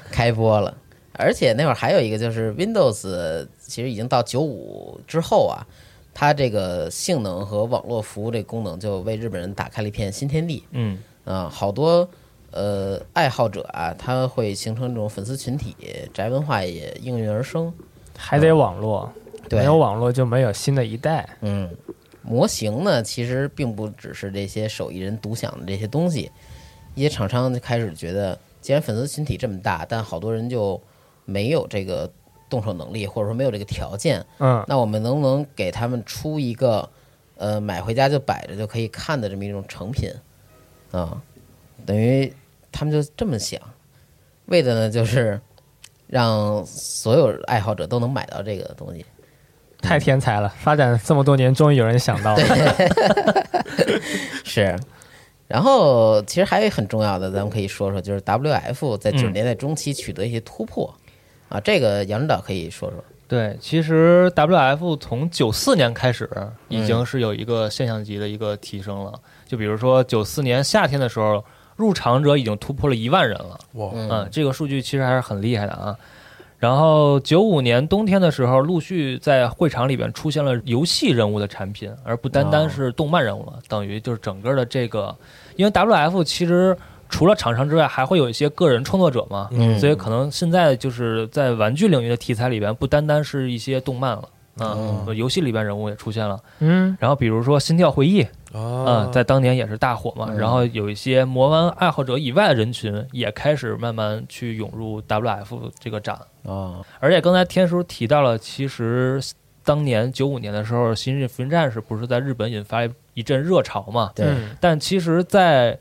开播了。而且那会儿还有一个就是 Windows，其实已经到九五之后啊，它这个性能和网络服务这功能就为日本人打开了一片新天地。嗯，啊，好多呃爱好者啊，他会形成这种粉丝群体，宅文化也应运而生。还得网络，对没有网络就没有新的一代。嗯，模型呢，其实并不只是这些手艺人独享的这些东西，一些厂商就开始觉得，既然粉丝群体这么大，但好多人就没有这个动手能力，或者说没有这个条件，嗯，那我们能不能给他们出一个，呃，买回家就摆着就可以看的这么一种成品啊？等于他们就这么想，为的呢就是让所有爱好者都能买到这个东西。太天才了！发展这么多年，终于有人想到了。是，然后其实还有很重要的，咱们可以说说，就是 WF 在九十嗯年代中期取得一些突破、啊，这个杨指导可以说说。对，其实 WF 从九四年开始已经是有一个现象级的一个提升了。就比如说九四年夏天的时候，入场者已经突破了一万人了。哇，嗯嗯，这个数据其实还是很厉害的啊。然后九五年冬天的时候，陆续在会场里边出现了游戏人物的产品，而不单单是动漫人物了。等于就是整个的这个，因为 WF 其实除了厂商之外，还会有一些个人创作者嘛，嗯所以可能现在就是在玩具领域的题材里边，不单单是一些动漫了。嗯，游戏里边人物也出现了，嗯，然后比如说《心跳回忆》啊嗯，，在当年也是大火嘛。嗯然后有一些魔玩爱好者以外的人群也开始慢慢去涌入 WF 这个展。哦，而且刚才天叔提到了，其实当年九五年的时候，《新日福音战士》不是在日本引发了一阵热潮嘛？对，嗯但其实，在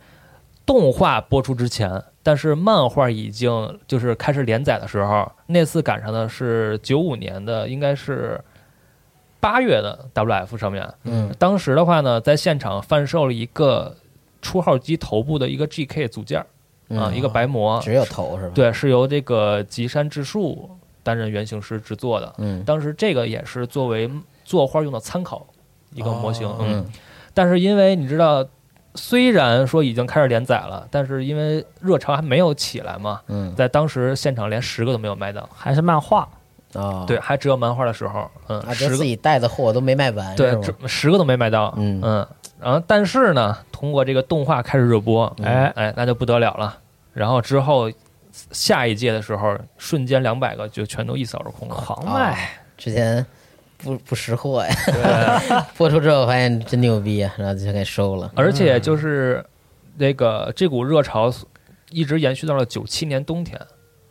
动画播出之前，但是漫画已经就是开始连载的时候，那次赶上的是九五年的，应该是八月的 WF 上面。嗯当时的话呢，在现场贩售了一个初号机头部的一个 GK 组件儿啊，嗯一个白模，只有头是吧？，对，是由这个吉山智树担任原型师制作的。嗯当时这个也是作为作画用的参考一个模型。嗯但是因为你知道，虽然说已经开始连载了，但是因为热潮还没有起来嘛，嗯。在当时现场连十个都没有卖到，还是漫画，哦，对，还只有漫画的时候，嗯，啊，十个。自己带的货都没卖完，对十个都没卖到，嗯。嗯，然后但是呢，通过这个动画开始热播，嗯。哎，哎，那就不得了了。然后之后下一届的时候，瞬间两百个就全都一扫而空了。狂啊卖，之前不不识货呀，对，播出之后发现真牛逼啊，然后就给收了。而且就是那个这股热潮一直延续到了九七年冬天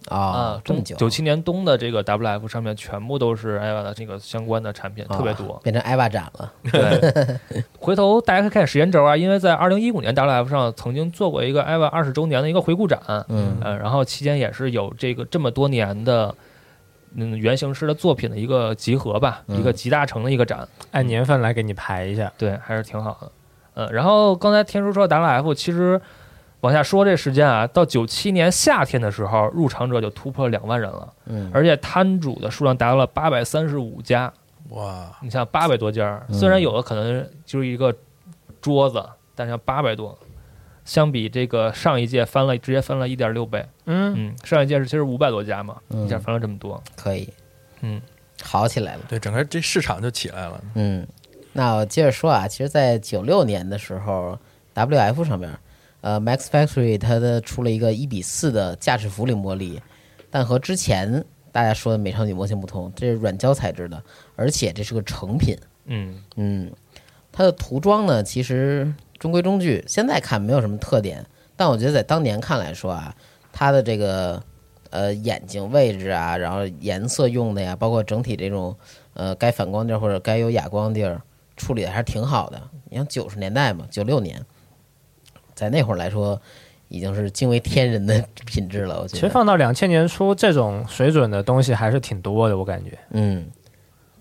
啊啊，，这么久，九七年冬的这个 WF 上面全部都是 IVA 的这个相关的产品，特别啊多。变成艾娃展了。对，回头大家可以看时间轴啊，因为在二零一五年 WF 上曾经做过一个 IVA 二十周年的一个回顾展，嗯呃，然后期间也是有这个这么多年的。嗯，原型师的作品的一个集合吧，嗯一个集大成的一个展，按年份来给你排一下。对，还是挺好的。嗯，然后刚才天叔说 WF，其实往下说这时间啊，到九七年夏天的时候，入场者就突破两万人了，嗯，而且摊主的数量达到了八百三十五家。哇，你像八百多家，嗯虽然有的可能就是一个桌子，但是像八百多，相比这个上一届翻了，直接翻了一点六倍。嗯，嗯，上一届是其实五百多家嘛，嗯一下翻了这么多。可以，嗯，好起来了。对，整个这市场就起来了。嗯，那我接着说啊，其实，在九六年的时候，WF 上面，呃，Max Factory 它的出了一个一比四的驾驶服领魔力，但和之前大家说的美少女模型不同，这是软胶材质的，而且这是个成品。嗯嗯，它的涂装呢，其实中规中矩，现在看没有什么特点，但我觉得在当年看来说啊，它的这个呃眼睛位置啊，然后颜色用的呀，包括整体这种呃该反光地儿或者该有哑光地儿处理的还是挺好的。你像九十年代嘛，九六年，在那会儿来说。已经是惊为天人的品质了，我觉得。其实放到两千年初，这种水准的东西还是挺多的，我感觉。嗯，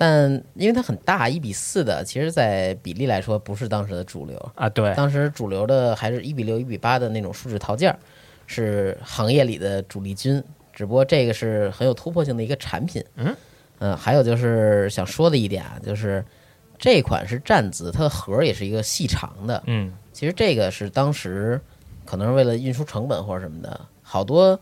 但因为它很大，一比四的，其实，在比例来说不是当时的主流。啊，对，当时主流的还是一比六、一比八的那种树脂套件儿，是行业里的主力军。只不过这个是很有突破性的一个产品。嗯嗯，还有就是想说的一点啊，就是这款是站姿，它的盒儿也是一个细长的。嗯其实这个是当时可能是为了运输成本或者什么的，好多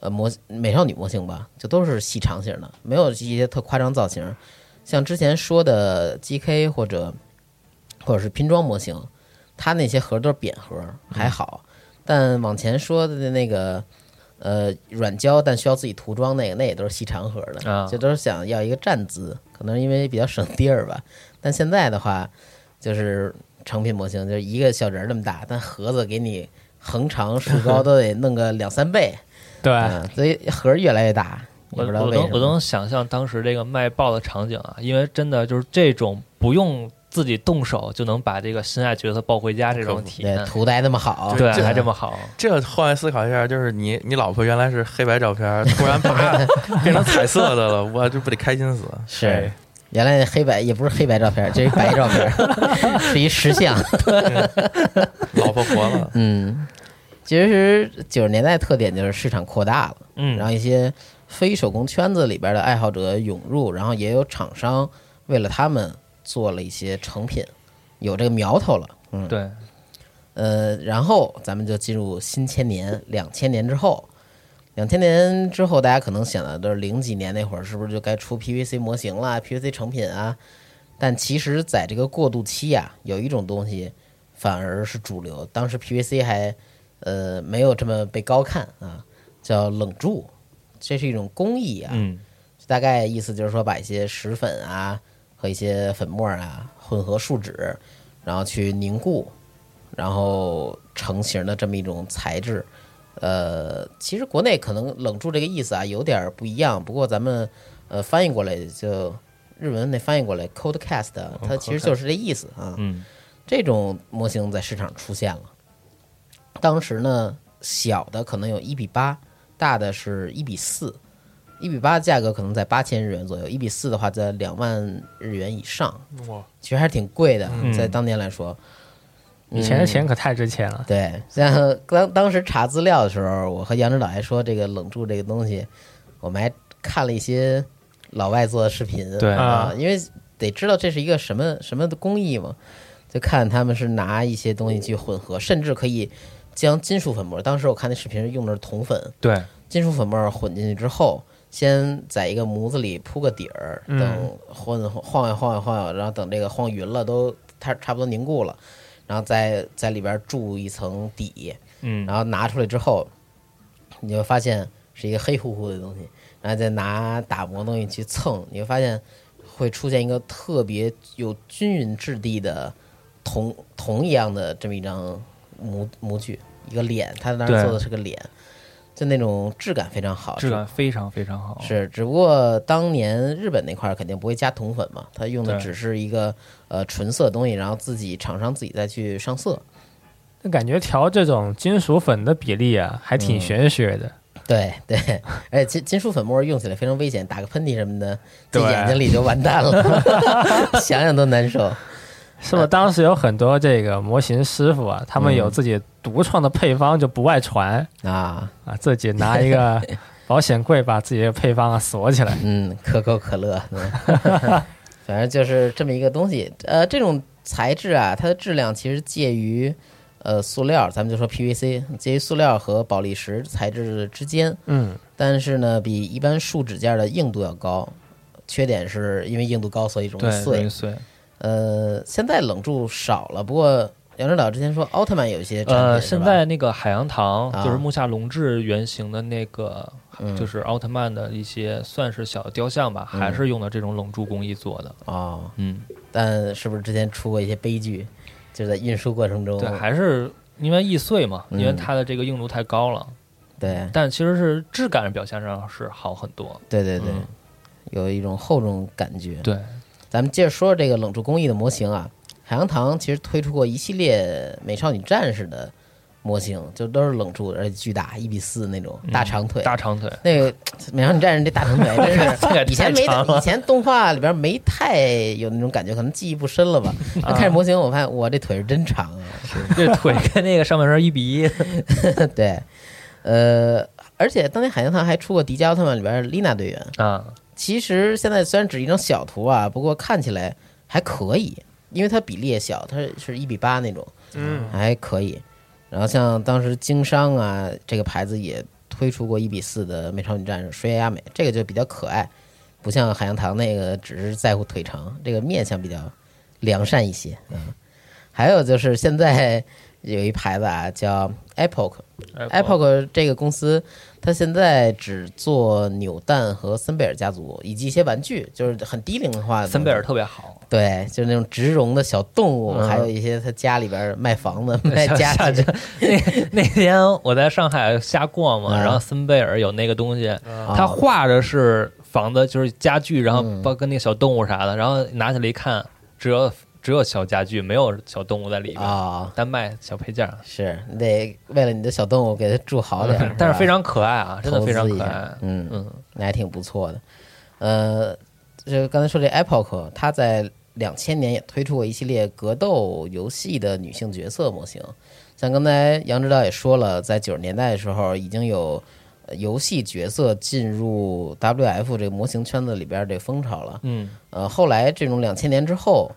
呃模美少女模型吧，就都是细长型的，没有一些特夸张造型。像之前说的 GK 或者或者是拼装模型，它那些盒都是扁盒，还好。但往前说的那个呃软胶，但需要自己涂装那个，那也都是细长盒的，啊就都是想要一个站姿，可能因为比较省地儿吧。但现在的话，就是成品模型，就是一个小人儿那么大，但盒子给你横长竖高 都得弄个两三倍，对，嗯，所以盒儿越来越大，也我。我能我能想象当时这个卖报的场景啊，因为真的就是这种不用自己动手就能把这个心爱角色抱回家这种体对验，涂的还那么好，对，这还这么好，这换位思考一下，就是你你老婆原来是黑白照片，突然啪 变成彩色的了，我这不得开心死？是。原来黑白也不是黑白照片，这是白照片，是一实像。老婆活了，嗯，其实九十年代特点就是市场扩大了，嗯，然后一些非手工圈子里边的爱好者涌入，然后也有厂商为了他们做了一些成品，有这个苗头了。嗯，对，呃，然后咱们就进入新千年，两千年之后，两千年之后，大家可能想的都是零几年那会儿，是不是就该出 PVC 模型啦、PVC 成品啊？但其实，在这个过渡期啊，有一种东西反而是主流，当时 PVC 还呃没有这么被高看啊，叫冷铸，这是一种工艺啊，嗯大概意思就是说，把一些石粉啊和一些粉末啊混合树脂，然后去凝固，然后成型的这么一种材质。呃，其实国内可能冷铸这个意思啊有点儿不一样，不过咱们呃翻译过来就日文那翻译过来 cold cast，它其实就是这意思啊。嗯这种模型在市场出现了。当时呢，小的可能有一比八，大的是一比四。一比八的价格可能在八千日元左右，一比四的话在两万日元以上，哇，其实还是挺贵的，嗯在当年来说。以前的嗯钱可太值钱了。对，像当当时查资料的时候，我和杨指导还说这个冷铸这个东西，我们还看了一些老外做的视频，对啊啊，因为得知道这是一个什么什么的工艺嘛，就看他们是拿一些东西去混合，甚至可以将金属粉末，当时我看那视频用的是铜粉，对，金属粉末混进去之后，先在一个模子里铺个底儿，嗯等混晃悠晃悠晃悠，然后等这个晃匀了，都它差不多凝固了，然后再在里边注一层底，嗯。然后拿出来之后，你就发现是一个黑乎乎的东西，然后再拿打磨东西去蹭，你会发现会出现一个特别有均匀质地的铜铜一样的这么一张模模具，一个脸，他当时对做的是个脸，就那种质感非常好，质感非常非常好。是，只不过当年日本那块儿肯定不会加铜粉嘛，他用的只是一个呃纯色东西，然后自己厂商自己再去上色。那感觉调这种金属粉的比例啊，还挺玄学的。对对，而且金金属粉末用起来非常危险，打个喷嚏什么的，进眼睛里就完蛋了，想想都难受。是不是当时有很多这个模型师傅啊，他们有自己独创的配方，就不外传啊，啊，自己拿一个 保险柜把自己的配方啊锁起来。嗯，可口可乐，嗯 反正就是这么一个东西。呃，这种材质啊，它的质量其实介于呃塑料，咱们就说 PVC，介于塑料和宝丽石材质之间。嗯，但是呢，比一般树脂件的硬度要高。缺点是因为硬度高，所以容易对，碎容易。碎。呃，现在冷铸少了，不过杨指导之前说奥特曼有一些，呃，现在那个海洋堂啊就是木下龙志原型的那个，嗯。就是奥特曼的一些算是小雕像吧，嗯。还是用的这种冷铸工艺做的。哦，嗯，但是不是之前出过一些悲剧，就在运输过程中，对，还是因为易碎嘛，嗯。因为它的这个硬度太高了。对。但其实是质感表现上是好很多。对对对，嗯。有一种厚重感觉。对，咱们接着说这个冷铸工艺的模型啊，海洋堂其实推出过一系列美少女战士的模型，就都是冷铸，而且巨大，一比四那种大长腿。嗯大长腿，那个美少女战士这大长腿真是 以前没以前动画里边没太有那种感觉，可能记忆不深了吧。那看着模型，我发现我，这腿是真长啊！这腿跟那个上半身一比一。对，呃，而且当年海洋堂还出过迪迦奥特曼里边丽娜队员。啊，其实现在虽然只是一张小图啊，不过看起来还可以，因为它比例也小，它是一比八那种，嗯，还可以。然后像当时经商啊这个牌子也推出过一比四的美少女战士水野亚美，这个就比较可爱，不像海洋堂那个只是在乎腿长，这个面相比较良善一些。嗯，还有就是现在有一牌子啊叫 Epoch。Epoch 这个公司，它现在只做扭蛋和森贝尔家族以及一些玩具，就是很低龄化的。森贝尔特别好，对，就是那种植绒的小动物，嗯。还有一些他家里边卖房子、卖家下具。那那天我在上海瞎逛嘛，啊然后森贝尔有那个东西，啊。他画着是房子，就是家具，然后嗯。包跟那个小动物啥的，然后拿起来一看，只有只有小家具，没有小动物在里边，啊，单卖小配件儿，是你得为了你的小动物给它住好点儿，吧？但是非常可爱啊，真的非常可爱。嗯，嗯，那还挺不错的。呃，这刚才说这 Epoch，它在两千年也推出过一系列格斗游戏的女性角色模型，像刚才杨指导也说了，在九十年代的时候已经有呃游戏角色进入 WF 这个模型圈子里边儿这风潮了。嗯，呃，后来这种两千年之后，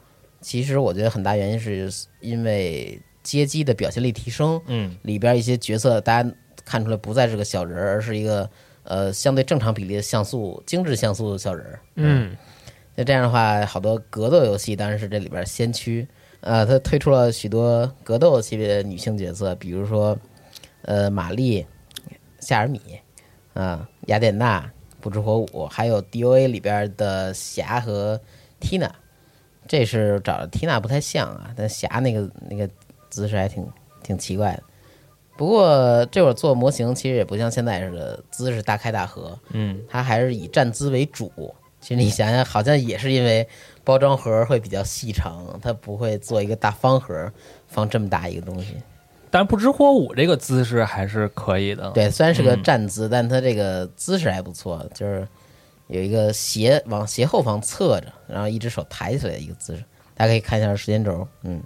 其实我觉得很大原因是因为街机的表现力提升，嗯，里边一些角色大家看出来不再是个小人儿，而是一个呃相对正常比例的像素、精致像素的小人儿。嗯，那这样的话，好多格斗游戏当然是这里边先驱。呃，它推出了许多格斗系列的女性角色，比如说呃玛丽、夏尔米啊、雅典娜、不知火舞，还有 DOA 里边的霞和 Tina。这是找的缇娜不太像啊，但霞那个那个姿势还挺挺奇怪的。不过这会儿做模型其实也不像现在似的姿势大开大合，嗯，它还是以站姿为主。其实你想想，好像也是因为包装盒会比较细长，它不会做一个大方盒放这么大一个东西。但不知火舞这个姿势还是可以的。，对，虽然是个嗯站姿，但它这个姿势还不错，就是有一个斜往斜后方侧着，然后一只手抬起来的一个姿势。大家可以看一下时间轴，嗯。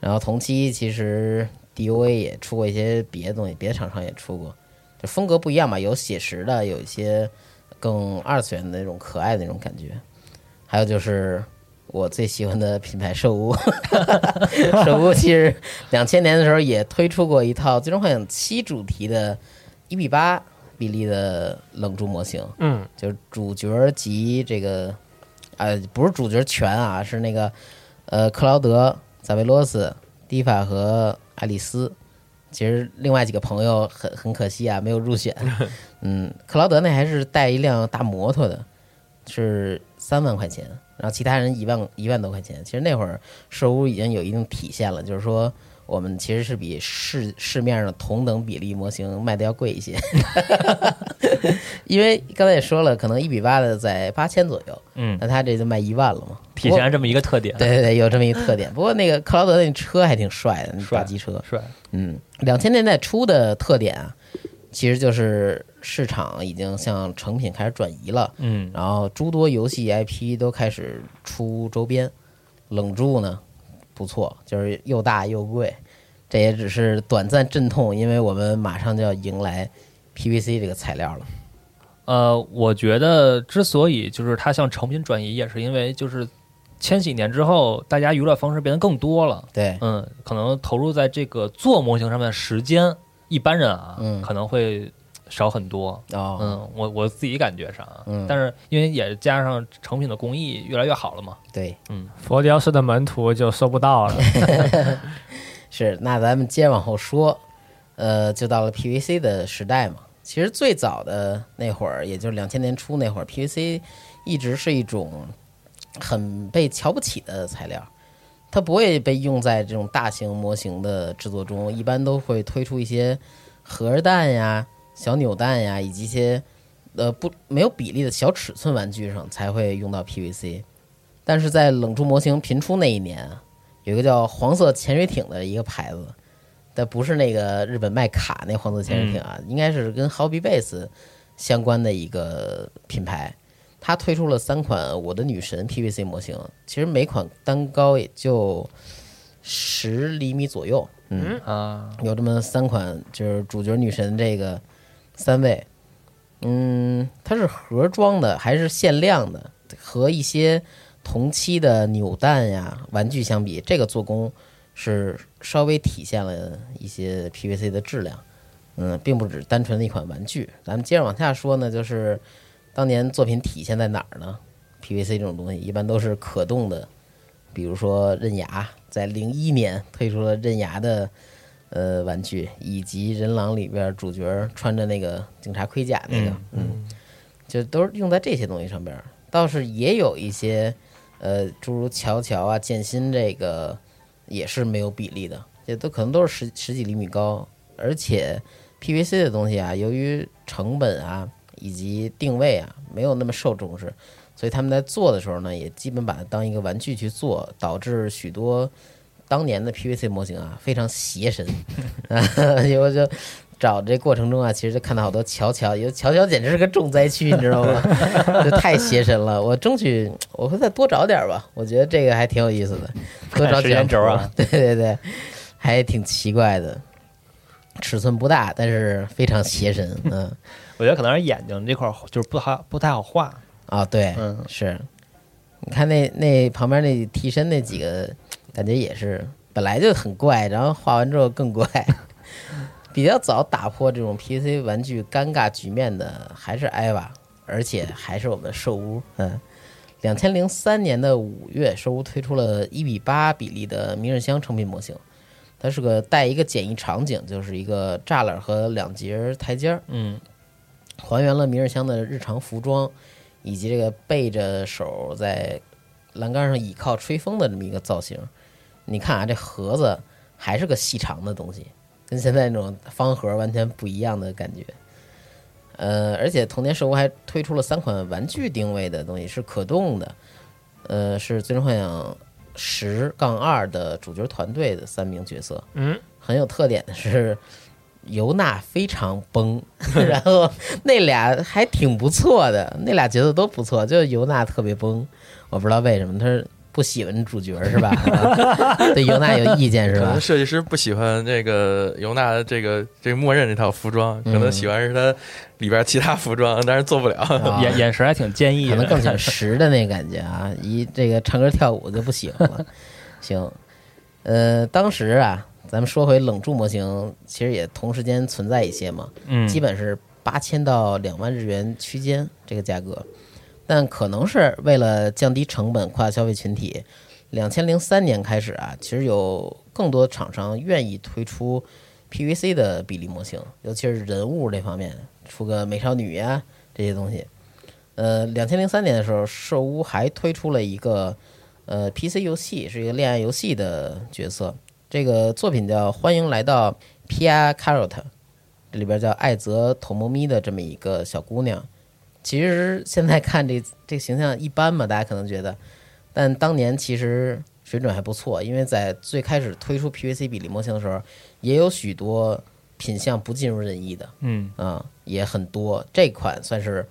然后同期其实 DOA 也出过一些别的东西，别的厂商也出过，就风格不一样吧，有写实的，有一些更二次元的那种可爱的那种感觉，还有就是我最喜欢的品牌兽屋，兽屋其实两千年的时候也推出过一套《最终幻想七》主题的一比八比利的冷柱模型，嗯，就是主角及这个，呃，不是主角全啊，是那个呃克劳德、萨维罗斯、蒂法和爱丽丝。其实另外几个朋友很很可惜啊，没有入选。嗯，克劳德那还是带一辆大摩托的，是三万块钱，然后其他人一万一万多块钱。其实那会儿兽屋已经有一定体现了，就是说我们其实是比市市面上同等比例模型卖的要贵一些。因为刚才也说了，可能一比八的在八千左右，嗯，那它这就卖一万了嘛，体现了这么一个特点。对对对，有这么一个特点。不过那个克劳德那车还挺帅的，大机车。帅，嗯，两千年代初的特点啊，其实就是市场已经向成品开始转移了，嗯，然后诸多游戏 IP 都开始出周边。冷柱呢，不错，就是又大又贵，这也只是短暂阵痛，因为我们马上就要迎来 PVC 这个材料了。呃，我觉得之所以就是它向成品转移，也是因为就是千禧年之后，大家娱乐方式变得更多了。对，嗯，可能投入在这个做模型上面的时间，一般人啊，嗯可能会少很多。哦，嗯，我我自己感觉上啊，嗯。但是因为也加上成品的工艺越来越好了嘛，对，嗯。佛雕式的门徒就收不到了。是，那咱们接着往后说，呃，就到了 PVC 的时代嘛。其实最早的那会儿，也就是两千年初那会儿，PVC 一直是一种很被瞧不起的材料，它不会被用在这种大型模型的制作中，一般都会推出一些核弹呀、小扭蛋呀，以及一些呃不没有比例的小尺寸玩具上才会用到 PVC。但是在冷铸模型频出那一年啊，有一个叫黄色潜水艇的一个牌子，但不是那个日本卖卡那黄色潜水艇啊，应该是跟 Hobby Base 相关的一个品牌。它推出了三款我的女神 PVC 模型，其实每款单高也就十厘米左右，嗯，啊，有这么三款，就是主角女神这个三位，嗯，它是盒装的还是限量的？和一些同期的扭蛋呀、玩具相比，这个做工是稍微体现了一些 PVC 的质量，嗯，并不只单纯的一款玩具。咱们接着往下说呢，就是当年作品体现在哪儿呢？PVC 这种东西一般都是可动的，比如说刃牙，在零一年推出了刃牙的呃玩具，以及人狼里边主角穿着那个警察盔甲那个，嗯，就都是用在这些东西上边儿。倒是也有一些呃，诸如乔乔啊、剑心这个也是没有比例的，也都可能都是十十几厘米高，而且 PVC 的东西啊，由于成本啊以及定位啊没有那么受重视，所以他们在做的时候呢，也基本把它当一个玩具去做，导致许多当年的 PVC 模型啊非常邪神，因为就找这过程中啊，其实就看到好多乔乔，有乔乔简直是个重灾区，你知道吗？就太邪神了，我争取我会再多找点吧，我觉得这个还挺有意思的，多找几张轴啊，对对对，还挺奇怪的。尺寸不大，但是非常邪神，嗯，我觉得可能是眼睛这块儿就是不好不太好画，啊，对，嗯。是，你看那那旁边那替身那几个，感觉也是本来就很怪，然后画完之后更怪。比较早打破这种 PC 玩具尴尬局面的还是艾娃，而且还是我们兽屋。嗯，两千零三年的五月，兽屋推出了一比八比例的明日香成品模型，它是个带一个简易场景，就是一个栅栏和两节台阶儿。嗯还原了明日香的日常服装，以及这个背着手在栏杆上倚靠吹风的这么一个造型。你看啊，这盒子还是个细长的东西，跟现在那种方盒完全不一样的感觉。呃，而且童年寿屋还推出了三款玩具定位的东西，是可动的。呃，是《最终幻想十杠二》的主角团队的三名角色。嗯，很有特点的是，尤娜非常崩，然后那俩还挺不错的，那俩角色都不错，就是尤娜特别崩，我不知道为什么，他是不喜欢主角是吧？对尤娜有意见是吧可能？设计师不喜欢这个尤娜的这个这个默认这套服装，可能喜欢是他里边其他服装，但是做不了。啊眼眼神还挺坚毅的，可能更喜欢实的那感觉啊，一这个唱歌跳舞就不喜欢了。行，呃，当时啊，咱们说回冷铸模型，其实也同时间存在一些嘛，嗯，基本是八千到两万日元区间这个价格，但可能是为了降低成本，扩大消费群体，两千零三年开始啊，其实有更多厂商愿意推出 PVC 的比例模型，尤其是人物这方面，出个美少女呀、这些东西。呃，两千零三年的时候，寿屋还推出了一个呃 PC 游戏，是一个恋爱游戏的角色。这个作品叫《欢迎来到 Pia Carrot》，这里边叫爱泽头毛咪的这么一个小姑娘。其实现在看这这个形象一般嘛，大家可能觉得，但当年其实水准还不错，因为在最开始推出 PVC 比例模型的时候，也有许多品相不尽如人意的，嗯，啊、也很多。这款算是，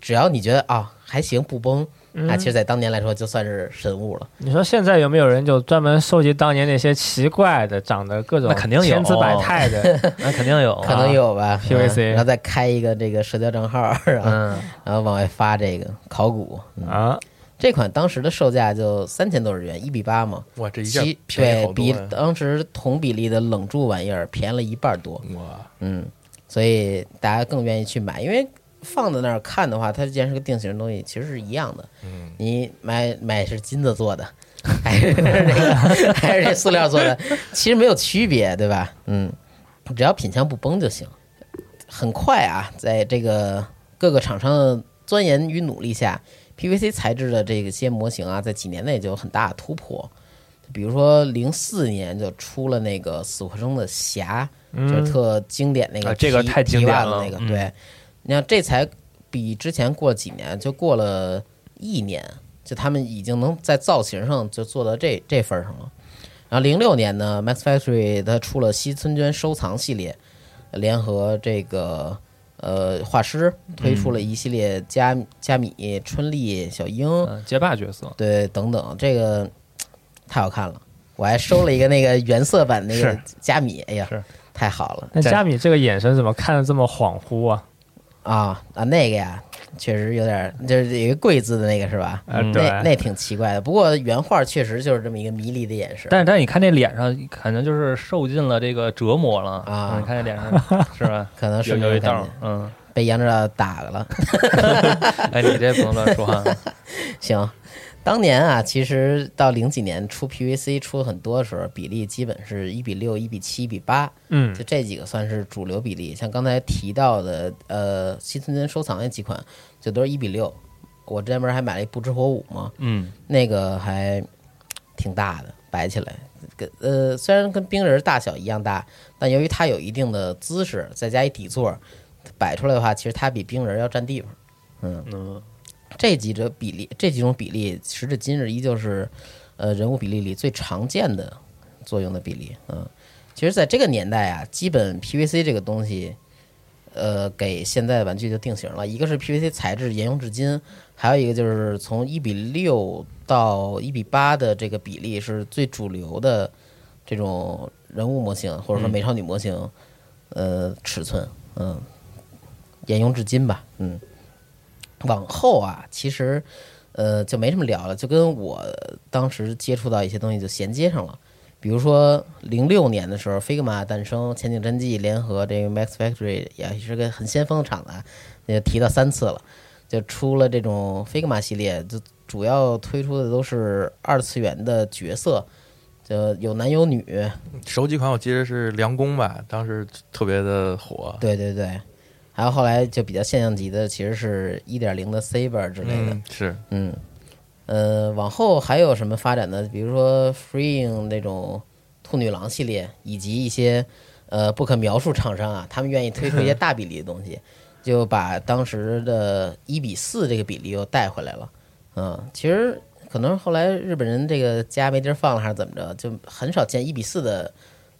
只要你觉得啊还行不崩，那其实，在当年来说就算是神物了。你说现在有没有人就专门收集当年那些奇怪的、长得各种那肯定有千姿百态的？那肯定有，可能有吧 PVC 嗯然后再开一个这个社交账号，然后、嗯，然后往外发这个考古。嗯啊，这款当时的售价就三千多日元，一比八嘛，哇，这一下便宜对比！当时同比例的冷铸玩意儿便宜了一半多。哇，嗯，所以大家更愿意去买，因为放在那儿看的话，它既然是个定型的东西，其实是一样的。嗯，你买买是金子做的，还是这个还是这塑料做的，其实没有区别，对吧？嗯，只要品相不崩就行。很快啊，在这个各个厂商的钻研与努力下，PVC 材质的这些模型啊，在几年内就有很大的突破。比如说，零四年就出了那个死活生的侠，就是特经典那个这个太经典了那个，嗯对。你看，这才比之前过了几年，就过了一年，就他们已经能在造型上就做到这这份儿上了。然后零六年呢，Max Factory 它出了西村娟收藏系列，联合这个呃画师推出了一系列加加米、春丽、小樱，嗯街霸角色，对等等，这个太好看了。我还收了一个那个原色版那个加米，哎呀是，太好了。那加米这个眼神怎么看着这么恍惚啊？啊啊，那个呀，确实有点，就是有一个贵字的那个是吧？啊，嗯对，那那挺奇怪的。不过原画确实就是这么一个迷离的眼神。但是但是你看那脸上，可能就是受尽了这个折磨了啊嗯你看这脸上 是吧？可能是有有一道嗯，被杨指导打了。哎，你这不能乱说啊，行，当年啊，其实到零几年出 PVC 出的很多的时候，比例基本是一比六、一比七、一比八，嗯就这几个算是主流比例。像刚才提到的，呃，西村间收藏那几款，就都是一比六。我之前不是还买了一不知火舞吗，嗯，那个还挺大的，摆起来，跟呃虽然跟冰人大小一样大，但由于它有一定的姿势，再加一底座，摆出来的话，其实它比冰人要占地方。嗯嗯，这几者比例，这几种比例，时至今日依旧是呃人物比例里最常见的作用的比例。嗯，其实在这个年代啊，基本 PVC 这个东西。呃，给现在的玩具就定型了。一个是 PVC 材质沿用至今，还有一个就是从一比六到一比八的这个比例是最主流的这种人物模型或者说美少女模型，呃，尺寸，嗯，沿用至今吧，嗯。往后啊，其实呃就没什么聊了，就跟我当时接触到一些东西就衔接上了。比如说零六年的时候，Figma 诞生，前景真迹联合这个 Max Factory 也是个很先锋的厂子啊，也提到三次了，就出了这种 Figma 系列，就主要推出的都是二次元的角色，就有男有女，首几款我记得是凉宫吧，当时特别的火。对对对，还有后来就比较现象级的，其实是一点零的 Saber 之类的，嗯，是嗯，呃，往后还有什么发展的？比如说 Freeing 那种兔女郎系列，以及一些呃不可描述厂商啊，他们愿意推出一些大比例的东西，就把当时的一比四这个比例又带回来了。嗯，其实可能后来日本人这个家没地儿放了，还是怎么着，就很少见一比四的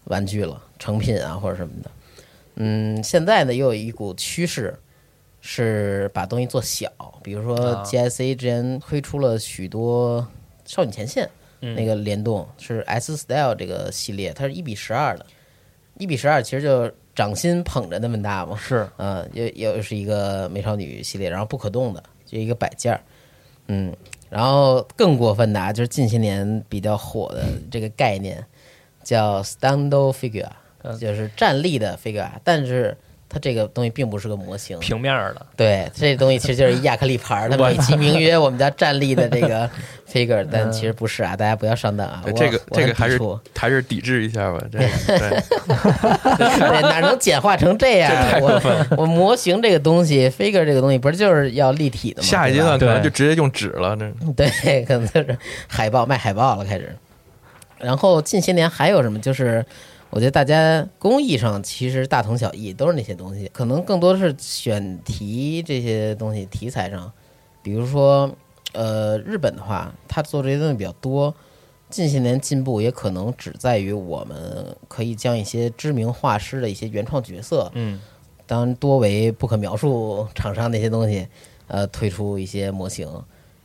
玩具了，成品啊或者什么的。嗯，现在呢又有一股趋势是把东西做小，比如说啊。GSA 之前推出了许多少女前线嗯。那个联动，是 S Style 这个系列，它是一比十二的，一比十二其实就掌心捧着那么大嘛，是。嗯，又又是一个美少女系列，然后不可动的，就一个摆件儿，嗯，然后更过分的啊，就是近些年比较火的这个概念叫 stando figure，嗯就是站立的 figure，但是它这个东西并不是个模型，平面儿的，对，这东西其实就是一亚克力牌儿，它美其名曰我们家站立的这个 figure，但其实不是啊，大家不要上当啊，这个这个还是还是抵制一下吧。这个 对，哪能简化成这样？我我模型这个东西，figure 这个东西，不是就是要立体的吗？下一阶段可能就直接用纸了。这对，可能就是海报卖海报了，开始。然后近些年还有什么？就是我觉得大家工艺上其实大同小异，都是那些东西，可能更多的是选题这些东西题材上，比如说呃日本的话，他做这些东西比较多。近些年进步也可能只在于我们可以将一些知名画师的一些原创角色，嗯，当然多为不可描述厂商那些东西，呃，推出一些模型。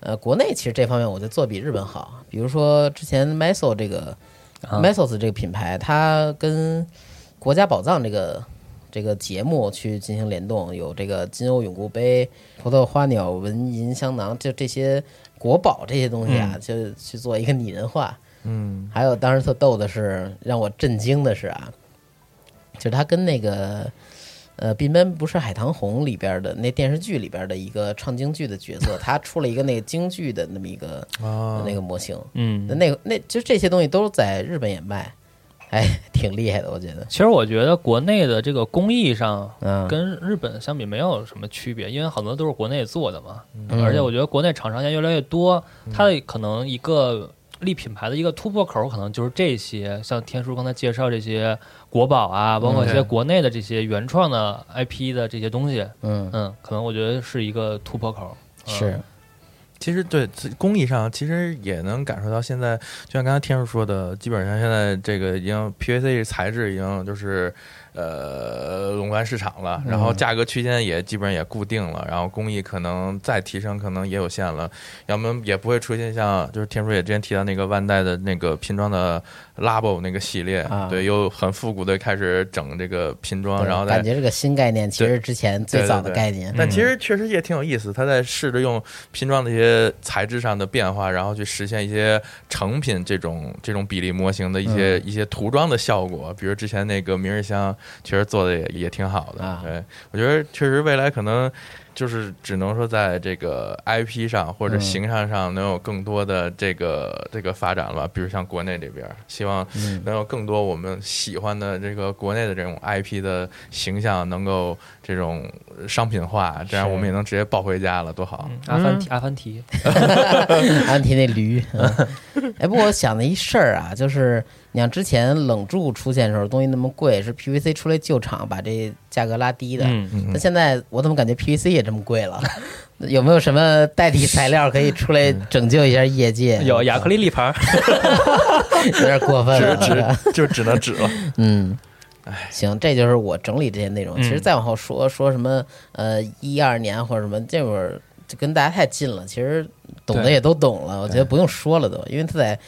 呃，国内其实这方面我觉得做比日本好。比如说之前 Meso 这个、啊 Mesos 这个品牌，它跟国家宝藏这个这个节目去进行联动，有这个金瓯永固杯、葡萄花鸟纹银香囊，就这些国宝这些东西啊，就去做一个拟人化。嗯，还有当时特逗的是，让我震惊的是啊，就是他跟那个呃《滨边不是海棠红》里边的那电视剧里边的一个唱京剧的角色，他出了一个那个京剧的那么一个、啊，那个模型，嗯那那个那就这些东西都在日本也卖，哎，挺厉害的，我觉得，其实我觉得国内的这个工艺上嗯，跟日本相比没有什么区别，因为好多都是国内做的嘛。嗯而且我觉得国内厂商现在越来越多，它的可能一个立品牌的一个突破口，可能就是这些，像天叔刚才介绍这些国宝啊，包括一些国内的这些原创的 IP 的这些东西，嗯。嗯，可能我觉得是一个突破口。嗯。是，其实对自工艺上，其实也能感受到现在，就像刚才天叔说的，基本上现在这个已经 PVC 材质已经就是呃垄断市场了，然后价格区间也基本上也固定了，然后工艺可能再提升可能也有限了，要么也不会出现像就是天叔也之前提到那个万代的那个拼装的 Labo 那个系列，啊。对，又很复古的开始整这个拼装，然后感觉这个新概念其实之前最早的概念，但其实确实也挺有意思，他在试着用拼装的一些材质上的变化，然后去实现一些成品这种这种比例模型的一些、一些涂装的效果。比如之前那个明日香，确实做的也也挺好的。啊。对，我觉得确实未来可能就是只能说在这个 IP 上或者嗯形象上能有更多的这个这个发展了吧。比如像国内这边，希望嗯能有更多我们喜欢的这个国内的这种 IP 的形象能够这种商品化，这样我们也能直接抱回家了，多好！嗯阿凡提，阿凡提，阿凡提那驴。嗯哎，不过我想的一事儿啊，就是你像之前冷柱出现的时候，东西那么贵，是 PVC 出来救场，把这价格拉低的。嗯，那现在我怎么感觉 PVC 也这么贵了？有没有什么代替材料可以出来拯救一下业界？有亚克力立牌，有点过分了。只就只能指了。嗯，行，这就是我整理这些内容。嗯其实再往后说说什么呃一二年或者什么这会儿就跟大家太近了，其实懂的也都懂了，我觉得不用说了都，因为他在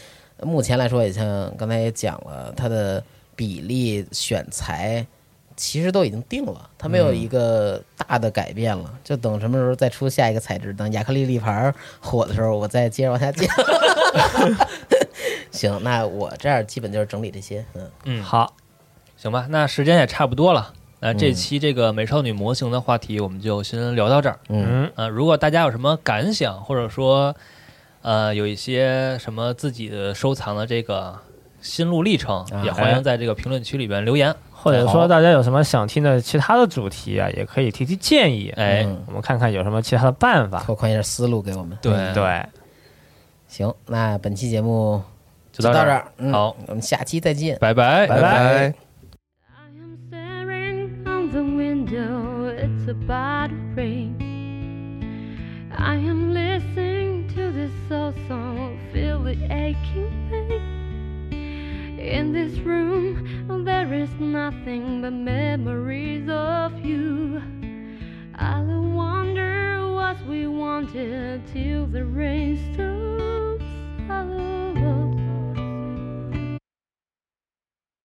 目前来说，也像刚才也讲了，它的比例选材。其实都已经定了，它没有一个大的改变了，就等什么时候再出下一个材质，等亚克力立牌儿火的时候，我再接着往下讲。行，那我这儿基本就是整理这些，嗯。嗯，好，行吧，那时间也差不多了。那这嗯期这个美少女模型的话题，我们就先聊到这儿。嗯嗯，呃，如果大家有什么感想，或者说呃有一些什么自己的收藏的这个心路历程，啊也欢迎在这个评论区里边留言。或者说大家有什么想听的其他的主题啊，也可以提提建议，哎，嗯我们看看有什么其他的办法。拓宽一下思路给我们。对对，行，那本期节目就到这儿儿，嗯，好，我们下期再见。拜拜，拜拜。I am staring out the window, it's about to rain. This old feel the aching pain. In this room, there is nothing but memories of you. I wonder what we wanted till the rain stops.